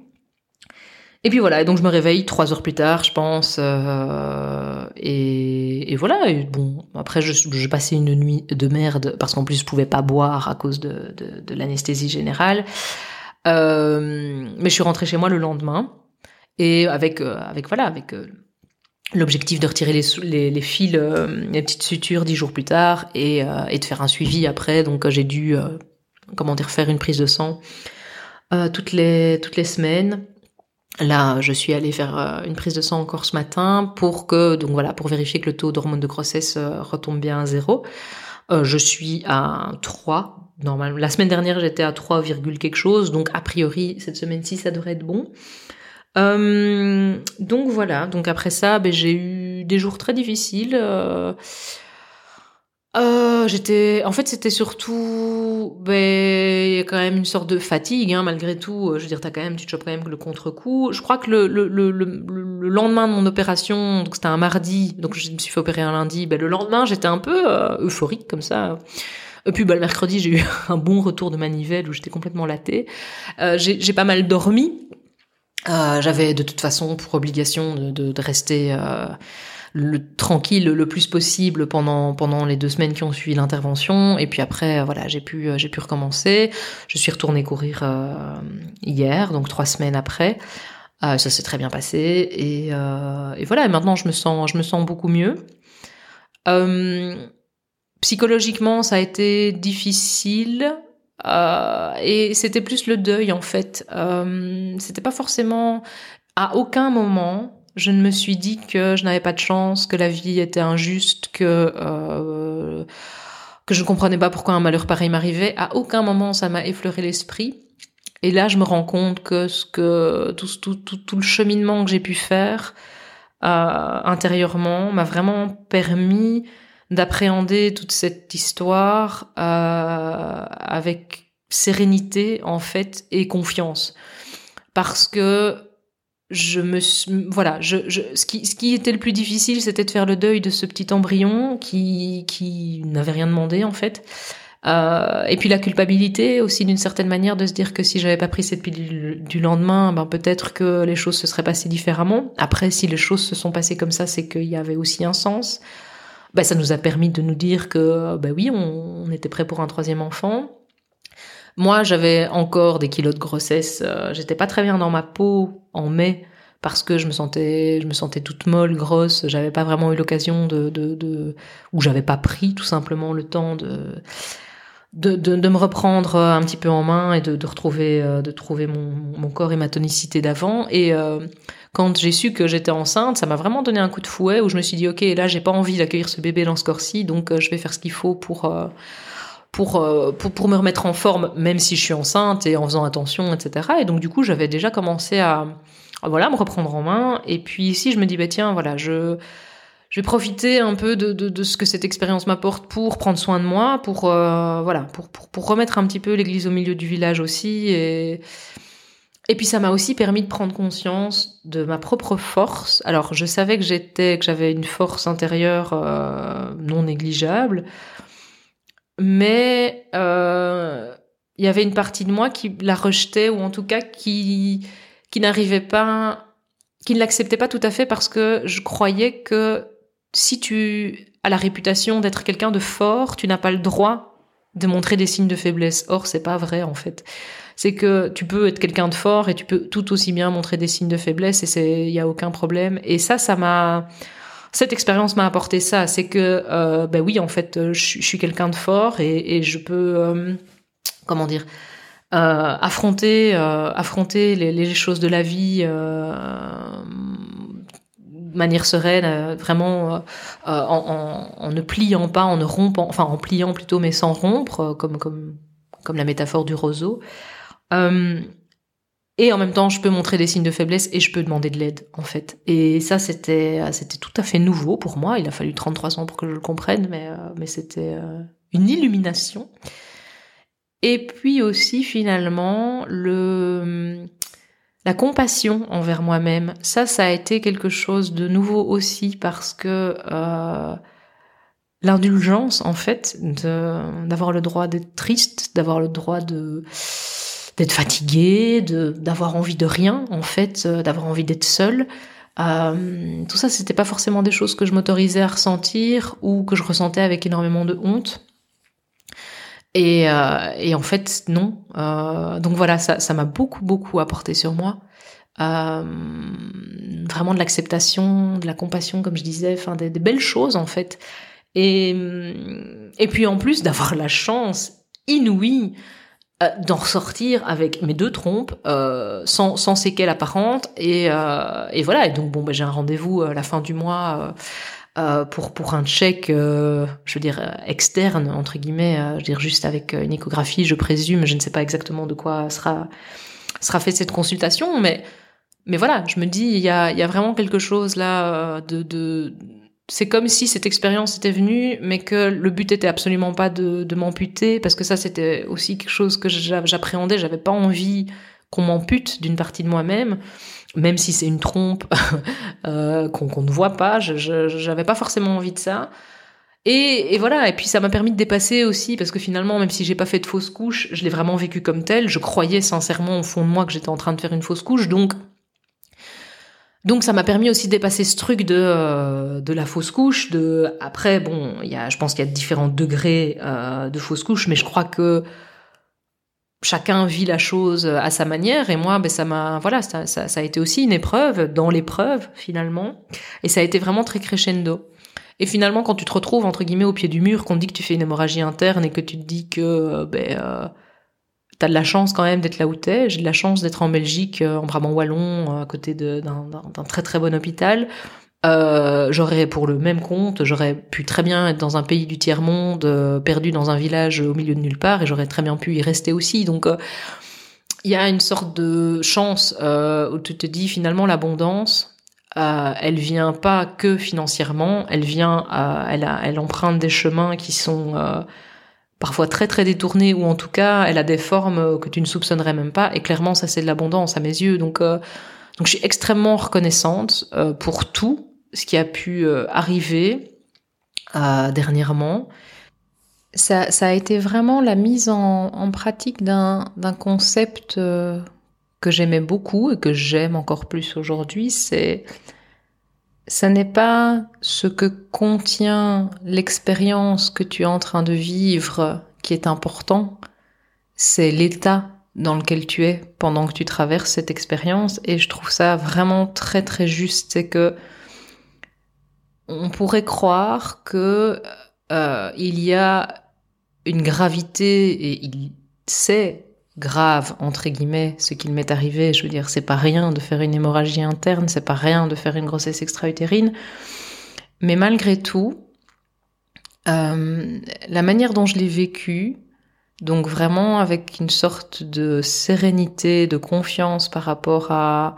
Et puis voilà, et donc je me réveille trois heures plus tard, je pense, euh, et, voilà. Bon, après je, je passais une nuit de merde parce qu'en plus je pouvais pas boire à cause de, l'anesthésie générale. Euh, mais je suis rentrée chez moi le lendemain et avec euh, avec voilà avec euh, l'objectif de retirer les, fils, les petites sutures dix jours plus tard et, et de faire un suivi après. Donc j'ai dû comment dire faire une prise de sang euh, toutes les toutes les semaines. Là, je suis allée faire euh, une prise de sang encore ce matin pour que donc voilà pour vérifier que le taux d'hormones de grossesse euh, retombe bien à zéro. je suis à 3 normalement. La semaine dernière, j'étais à 3, quelque chose, donc a priori cette semaine-ci ça devrait être bon. donc voilà. Donc après ça, ben, j'ai eu des jours très difficiles. Euh, j'étais, en fait, c'était surtout, ben, il y a quand même une sorte de fatigue, hein, malgré tout. Euh, je veux dire, t'as quand même, tu te chopes quand même le contre-coup. Je crois que le, le, le, le, lendemain de mon opération, donc c'était un mardi, donc je me suis fait opérer un lundi. Ben, le lendemain, j'étais un peu euh, euphorique comme ça. Et puis, ben, le mercredi, j'ai eu un bon retour de manivelle où j'étais complètement latée. Euh, j'ai pas mal dormi. Euh, J'avais de toute façon pour obligation de, de, de rester le tranquille le plus possible pendant pendant les deux semaines qui ont suivi l'intervention. Et puis après voilà j'ai pu j'ai pu recommencer. Je suis retournée courir euh, hier donc trois semaines après. Euh, ça s'est très bien passé. Et, euh, et voilà maintenant je me sens je me sens beaucoup mieux. Psychologiquement ça a été difficile. Et c'était plus le deuil en fait. C'était pas forcément à aucun moment je ne me suis dit que je n'avais pas de chance, que la vie était injuste, que euh, que je ne comprenais pas pourquoi un malheur pareil m'arrivait. À aucun moment ça m'a effleuré l'esprit. Et là, je me rends compte que ce que tout, le cheminement que j'ai pu faire euh, intérieurement m'a vraiment permis d'appréhender toute cette histoire euh, avec sérénité en fait et confiance parce que je me voilà je, je, ce qui ce qui était le plus difficile c'était de faire le deuil de ce petit embryon qui qui n'avait rien demandé en fait. Euh, et puis la culpabilité aussi d'une certaine manière de se dire que si j'avais pas pris cette pilule du lendemain ben peut-être que les choses se seraient passées différemment. Après si les choses se sont passées comme ça c'est qu'il y avait aussi un sens. Ben, ça nous a permis de nous dire que ben oui on, on était prêt pour un troisième enfant moi, j'avais encore des kilos de grossesse. Euh, j'étais pas très bien dans ma peau en mai parce que je me sentais, je me sentais toute molle, grosse. J'avais pas vraiment eu l'occasion de, de, de, ou j'avais pas pris tout simplement le temps de, de, de, me reprendre un petit peu en main et de, de retrouver, euh, de trouver mon, mon corps et ma tonicité d'avant. Et euh, quand j'ai su que j'étais enceinte, ça m'a vraiment donné un coup de fouet où je me suis dit, ok, là, j'ai pas envie d'accueillir ce bébé dans ce corps-ci, donc je vais faire ce qu'il faut pour pour, pour, me remettre en forme, même si je suis enceinte et en faisant attention, etc. Et donc, du coup, j'avais déjà commencé à, voilà, me reprendre en main. Et puis ici, je me dis, bah, tiens, voilà, je, je vais profiter un peu de, de, de ce que cette expérience m'apporte pour prendre soin de moi, pour, euh, voilà, pour, pour, pour, remettre un petit peu l'église au milieu du village aussi. Et, et puis, ça m'a aussi permis de prendre conscience de ma propre force. Alors, je savais que j'étais, que j'avais une force intérieure euh, non négligeable mais euh, il y avait une partie de moi qui la rejetait ou en tout cas qui qui n'arrivait pas qui ne l'acceptait pas tout à fait parce que je croyais que si tu as la réputation d'être quelqu'un de fort, tu n'as pas le droit de montrer des signes de faiblesse. Or, c'est pas vrai en fait. C'est que tu peux être quelqu'un de fort et tu peux tout aussi bien montrer des signes de faiblesse et c'est il y a aucun problème. Et ça, ça m'a cette expérience m'a apporté ça, c'est que euh, ben oui, en fait, euh, je, suis quelqu'un de fort et, je peux, euh, comment dire, affronter, les, choses de la vie de manière sereine, vraiment en, ne pliant pas, en ne rompant, enfin en pliant plutôt, mais sans rompre, comme la métaphore du roseau. Et en même temps, je peux montrer des signes de faiblesse et je peux demander de l'aide, en fait. Et ça, c'était, c'était tout à fait nouveau pour moi. Il a fallu 33 ans pour que je le comprenne, mais, euh, mais c'était euh, une illumination. Et puis aussi, finalement, le, la compassion envers moi-même. Ça, ça a été quelque chose de nouveau aussi parce que, euh, l'indulgence, en fait, d'avoir le droit d'être triste, d'avoir le droit de, d'être fatigué, de d'avoir envie de rien en fait, euh, d'avoir envie d'être seul. Euh, tout ça, c'était pas forcément des choses que je m'autorisais à ressentir ou que je ressentais avec énormément de honte. Et, euh, et en fait, non. Donc voilà, ça, ça m'a beaucoup, beaucoup apporté sur moi. Vraiment de l'acceptation, de la compassion, comme je disais, enfin des, des, belles choses en fait. Et, et puis en plus d'avoir la chance inouïe euh, d'en ressortir avec mes deux trompes euh, sans, sans séquelles apparentes. Et, euh, et voilà. Et donc bon bah, j'ai un rendez-vous à la fin du mois euh, pour pour un check je veux dire externe entre guillemets je veux dire juste avec une échographie je présume je ne sais pas exactement de quoi sera sera fait cette consultation mais mais voilà, je me dis, il y a, y a vraiment quelque chose là de, de c'est comme si cette expérience était venue, mais que le but était absolument pas de, de m'amputer, parce que ça c'était aussi quelque chose que j'appréhendais. J'avais pas envie qu'on m'ampute d'une partie de moi-même, même si c'est une trompe euh, qu'on ne voit pas. Je n'avais pas forcément envie de ça. Et, et, voilà, et puis ça m'a permis de dépasser aussi, parce que finalement, même si j'ai pas fait de fausse couche, je l'ai vraiment vécu comme tel. Je croyais sincèrement au fond de moi que j'étais en train de faire une fausse couche, donc donc ça m'a permis aussi de dépasser ce truc de euh, de la fausse couche. De après bon, il y a, je pense qu'il y a différents degrés euh, de fausse couche, mais je crois que chacun vit la chose à sa manière. Et moi, ben ça m'a voilà, ça, ça, ça a été aussi une épreuve dans l'épreuve finalement, et ça a été vraiment très crescendo. Et finalement, quand tu te retrouves entre guillemets au pied du mur, qu'on dit que tu fais une hémorragie interne et que tu te dis que euh, ben T'as de la chance quand même d'être là où t'es. J'ai de la chance d'être en Belgique, euh, en Brabant wallon, euh, à côté d'un très très bon hôpital. Euh, j'aurais pour le même compte, j'aurais pu très bien être dans un pays du tiers monde, perdu dans un village au milieu de nulle part, et j'aurais très bien pu y rester aussi. Donc il y a une sorte de chance où tu te dis finalement l'abondance, elle vient pas que financièrement, elle vient, elle emprunte des chemins qui sont parfois très très détournée ou en tout cas elle a des formes que tu ne soupçonnerais même pas. Et clairement ça c'est de l'abondance à mes yeux. Donc euh, donc je suis extrêmement reconnaissante euh, pour tout ce qui a pu euh, arriver dernièrement. Ça, ça a été vraiment la mise en, en pratique d'un d'un concept que j'aimais beaucoup et que j'aime encore plus aujourd'hui c'est ça n'est pas ce que contient l'expérience que tu es en train de vivre qui est important, c'est l'état dans lequel tu es pendant que tu traverses cette expérience. Et je trouve ça vraiment très très juste. C'est que on pourrait croire que euh, il y a une gravité et il sait grave entre guillemets ce qu'il m'est arrivé. Je veux dire, c'est pas rien de faire une hémorragie interne, c'est pas rien de faire une grossesse extra-utérine. Mais malgré tout, euh, la manière dont je l'ai vécu, donc vraiment avec une sorte de sérénité, de confiance par rapport à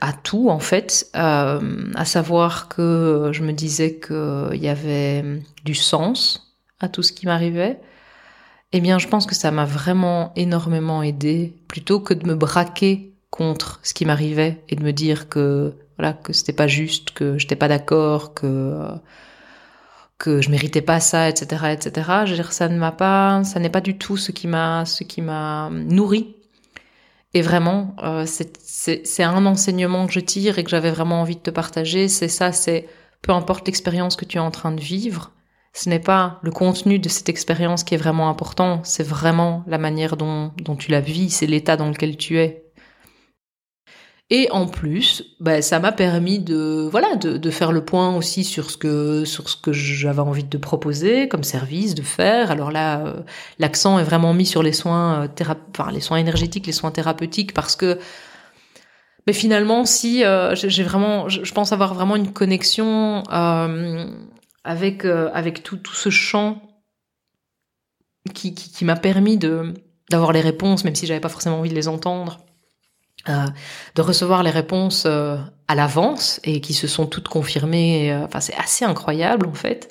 à, tout en fait, euh, à savoir que je me disais qu'il y avait du sens à tout ce qui m'arrivait, eh bien, je pense que ça m'a vraiment énormément aidé, plutôt que de me braquer contre ce qui m'arrivait et de me dire que voilà que c'était pas juste, que j'étais pas d'accord, que que je méritais pas ça, etc., etc. Je veux dire, ça ne m'a pas, ça n'est pas du tout ce qui m'a, ce qui m'a nourri. Et vraiment, euh, c'est un enseignement que je tire et que j'avais vraiment envie de te partager. C'est ça, c'est peu importe l'expérience que tu es en train de vivre, ce n'est pas le contenu de cette expérience qui est vraiment important, c'est vraiment la manière dont, tu la vis, c'est l'état dans lequel tu es. Et en plus, bah, ça m'a permis de voilà de, faire le point aussi sur ce que sur ce que j'avais envie de proposer comme service de faire. Alors là, euh, l'accent est vraiment mis sur les soins euh, enfin, les soins énergétiques, les soins thérapeutiques parce que mais finalement, si euh, j'ai vraiment, je, pense avoir vraiment une connexion avec, euh, avec tout, tout ce champ qui, qui, m'a permis de d'avoir les réponses, même si j'avais pas forcément envie de les entendre, euh, de recevoir les réponses euh, à l'avance et qui se sont toutes confirmées. Enfin, c'est assez incroyable en fait.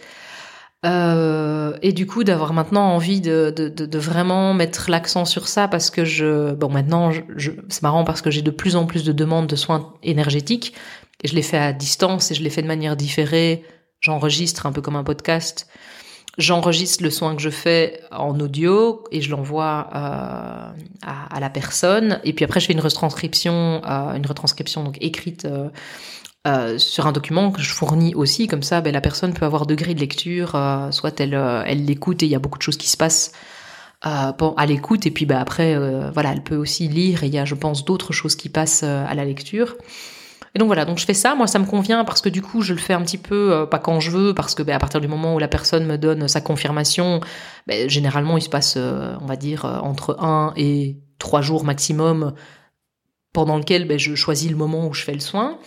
et du coup, d'avoir maintenant envie de, de, de, vraiment mettre l'accent sur ça parce que je, bon, maintenant, je, c'est marrant parce que j'ai de plus en plus de demandes de soins énergétiques je les fais à distance et je les fais de manière différée j'enregistre un peu comme un podcast. J'enregistre le soin que je fais en audio et je l'envoie euh, à, la personne. Et puis après, je fais une retranscription, euh, une retranscription donc écrite euh, sur un document que je fournis aussi. Comme ça, ben, la personne peut avoir degré de lecture. Soit elle, elle l'écoute et il y a beaucoup de choses qui se passent à l'écoute. Et puis ben, après, voilà, elle peut aussi lire et il y a, je pense, d'autres choses qui passent à la lecture. Et donc voilà, donc je fais ça. Moi, ça me convient parce que du coup, je le fais un petit peu euh, pas quand je veux, parce que ben, à partir du moment où la personne me donne sa confirmation, ben, généralement, il se passe, euh, on va dire, euh, entre un et trois jours maximum, pendant lequel ben, je choisis le moment où je fais le soin.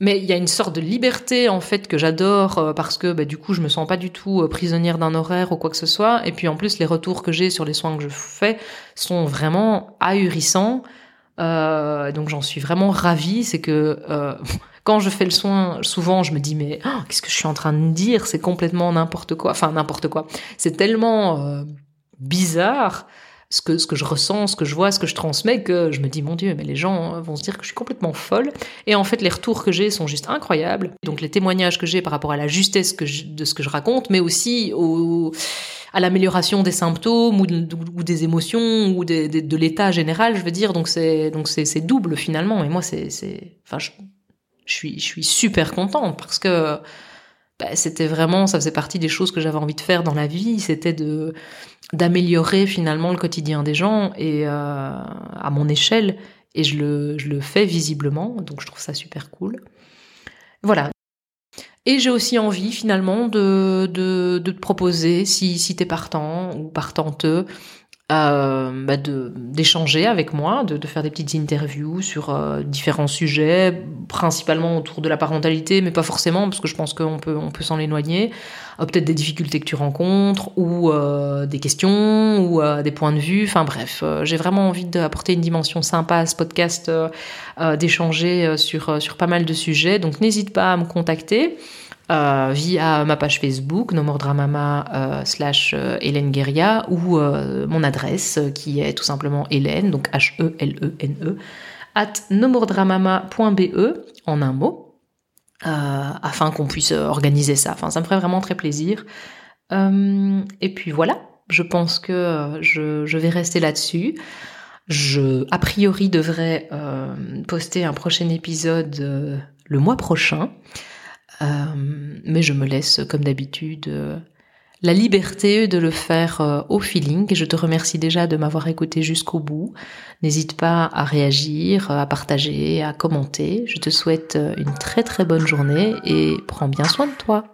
Mais il y a une sorte de liberté en fait que j'adore parce que du coup je me sens pas du tout prisonnière d'un horaire ou quoi que ce soit. Et puis en plus les retours que j'ai sur les soins que je fais sont vraiment ahurissants. Euh, donc j'en suis vraiment ravie. C'est que euh, quand je fais le soin, souvent je me dis mais oh, qu'est-ce que je suis en train de dire? C'est complètement n'importe quoi. Enfin n'importe quoi. C'est tellement euh, bizarre ce que, ce que je ressens, ce que je vois, ce que je transmets, que je me dis, mon Dieu, mais les gens vont se dire que je suis complètement folle. Et en fait, les retours que j'ai sont juste incroyables. Donc, les témoignages que j'ai par rapport à la justesse de ce que je raconte, mais aussi au, à l'amélioration des symptômes ou, des émotions ou de, l'état général, je veux dire. Donc, c'est, donc c'est, double finalement. Et moi, c'est, c'est, enfin, je, je, suis, je suis super contente parce que bah, c'était vraiment, ça faisait partie des choses que j'avais envie de faire dans la vie. C'était de, d'améliorer finalement le quotidien des gens et euh, à mon échelle et je le, fais visiblement donc je trouve ça super cool. Voilà. Et j'ai aussi envie finalement de, de, te proposer si, si t'es partant ou partanteux euh, bah d'échanger avec moi, de, de, faire des petites interviews sur euh, différents sujets, principalement autour de la parentalité, mais pas forcément, parce que je pense qu'on peut, on peut s'en éloigner. Euh, peut-être des difficultés que tu rencontres, ou euh, des questions, ou des points de vue. Enfin bref, j'ai vraiment envie d'apporter une dimension sympa à ce podcast, d'échanger sur, sur pas mal de sujets. Donc n'hésite pas à me contacter. Euh, via ma page Facebook, nomordramama euh, slash euh, Hélène Guéria, ou mon adresse qui est tout simplement Hélène, donc H-E-L-E-N-E, e, at nomordramama.be en un mot, afin qu'on puisse organiser ça. Enfin, ça me ferait vraiment très plaisir. et puis voilà, je pense que je, je vais rester là-dessus. Je, a priori, devrais poster un prochain épisode le mois prochain. Euh, mais je me laisse, comme d'habitude, euh, la liberté de le faire euh, au feeling. Je te remercie déjà de m'avoir écouté jusqu'au bout. N'hésite pas à réagir, à partager, à commenter. Je te souhaite une très très bonne journée et prends bien soin de toi.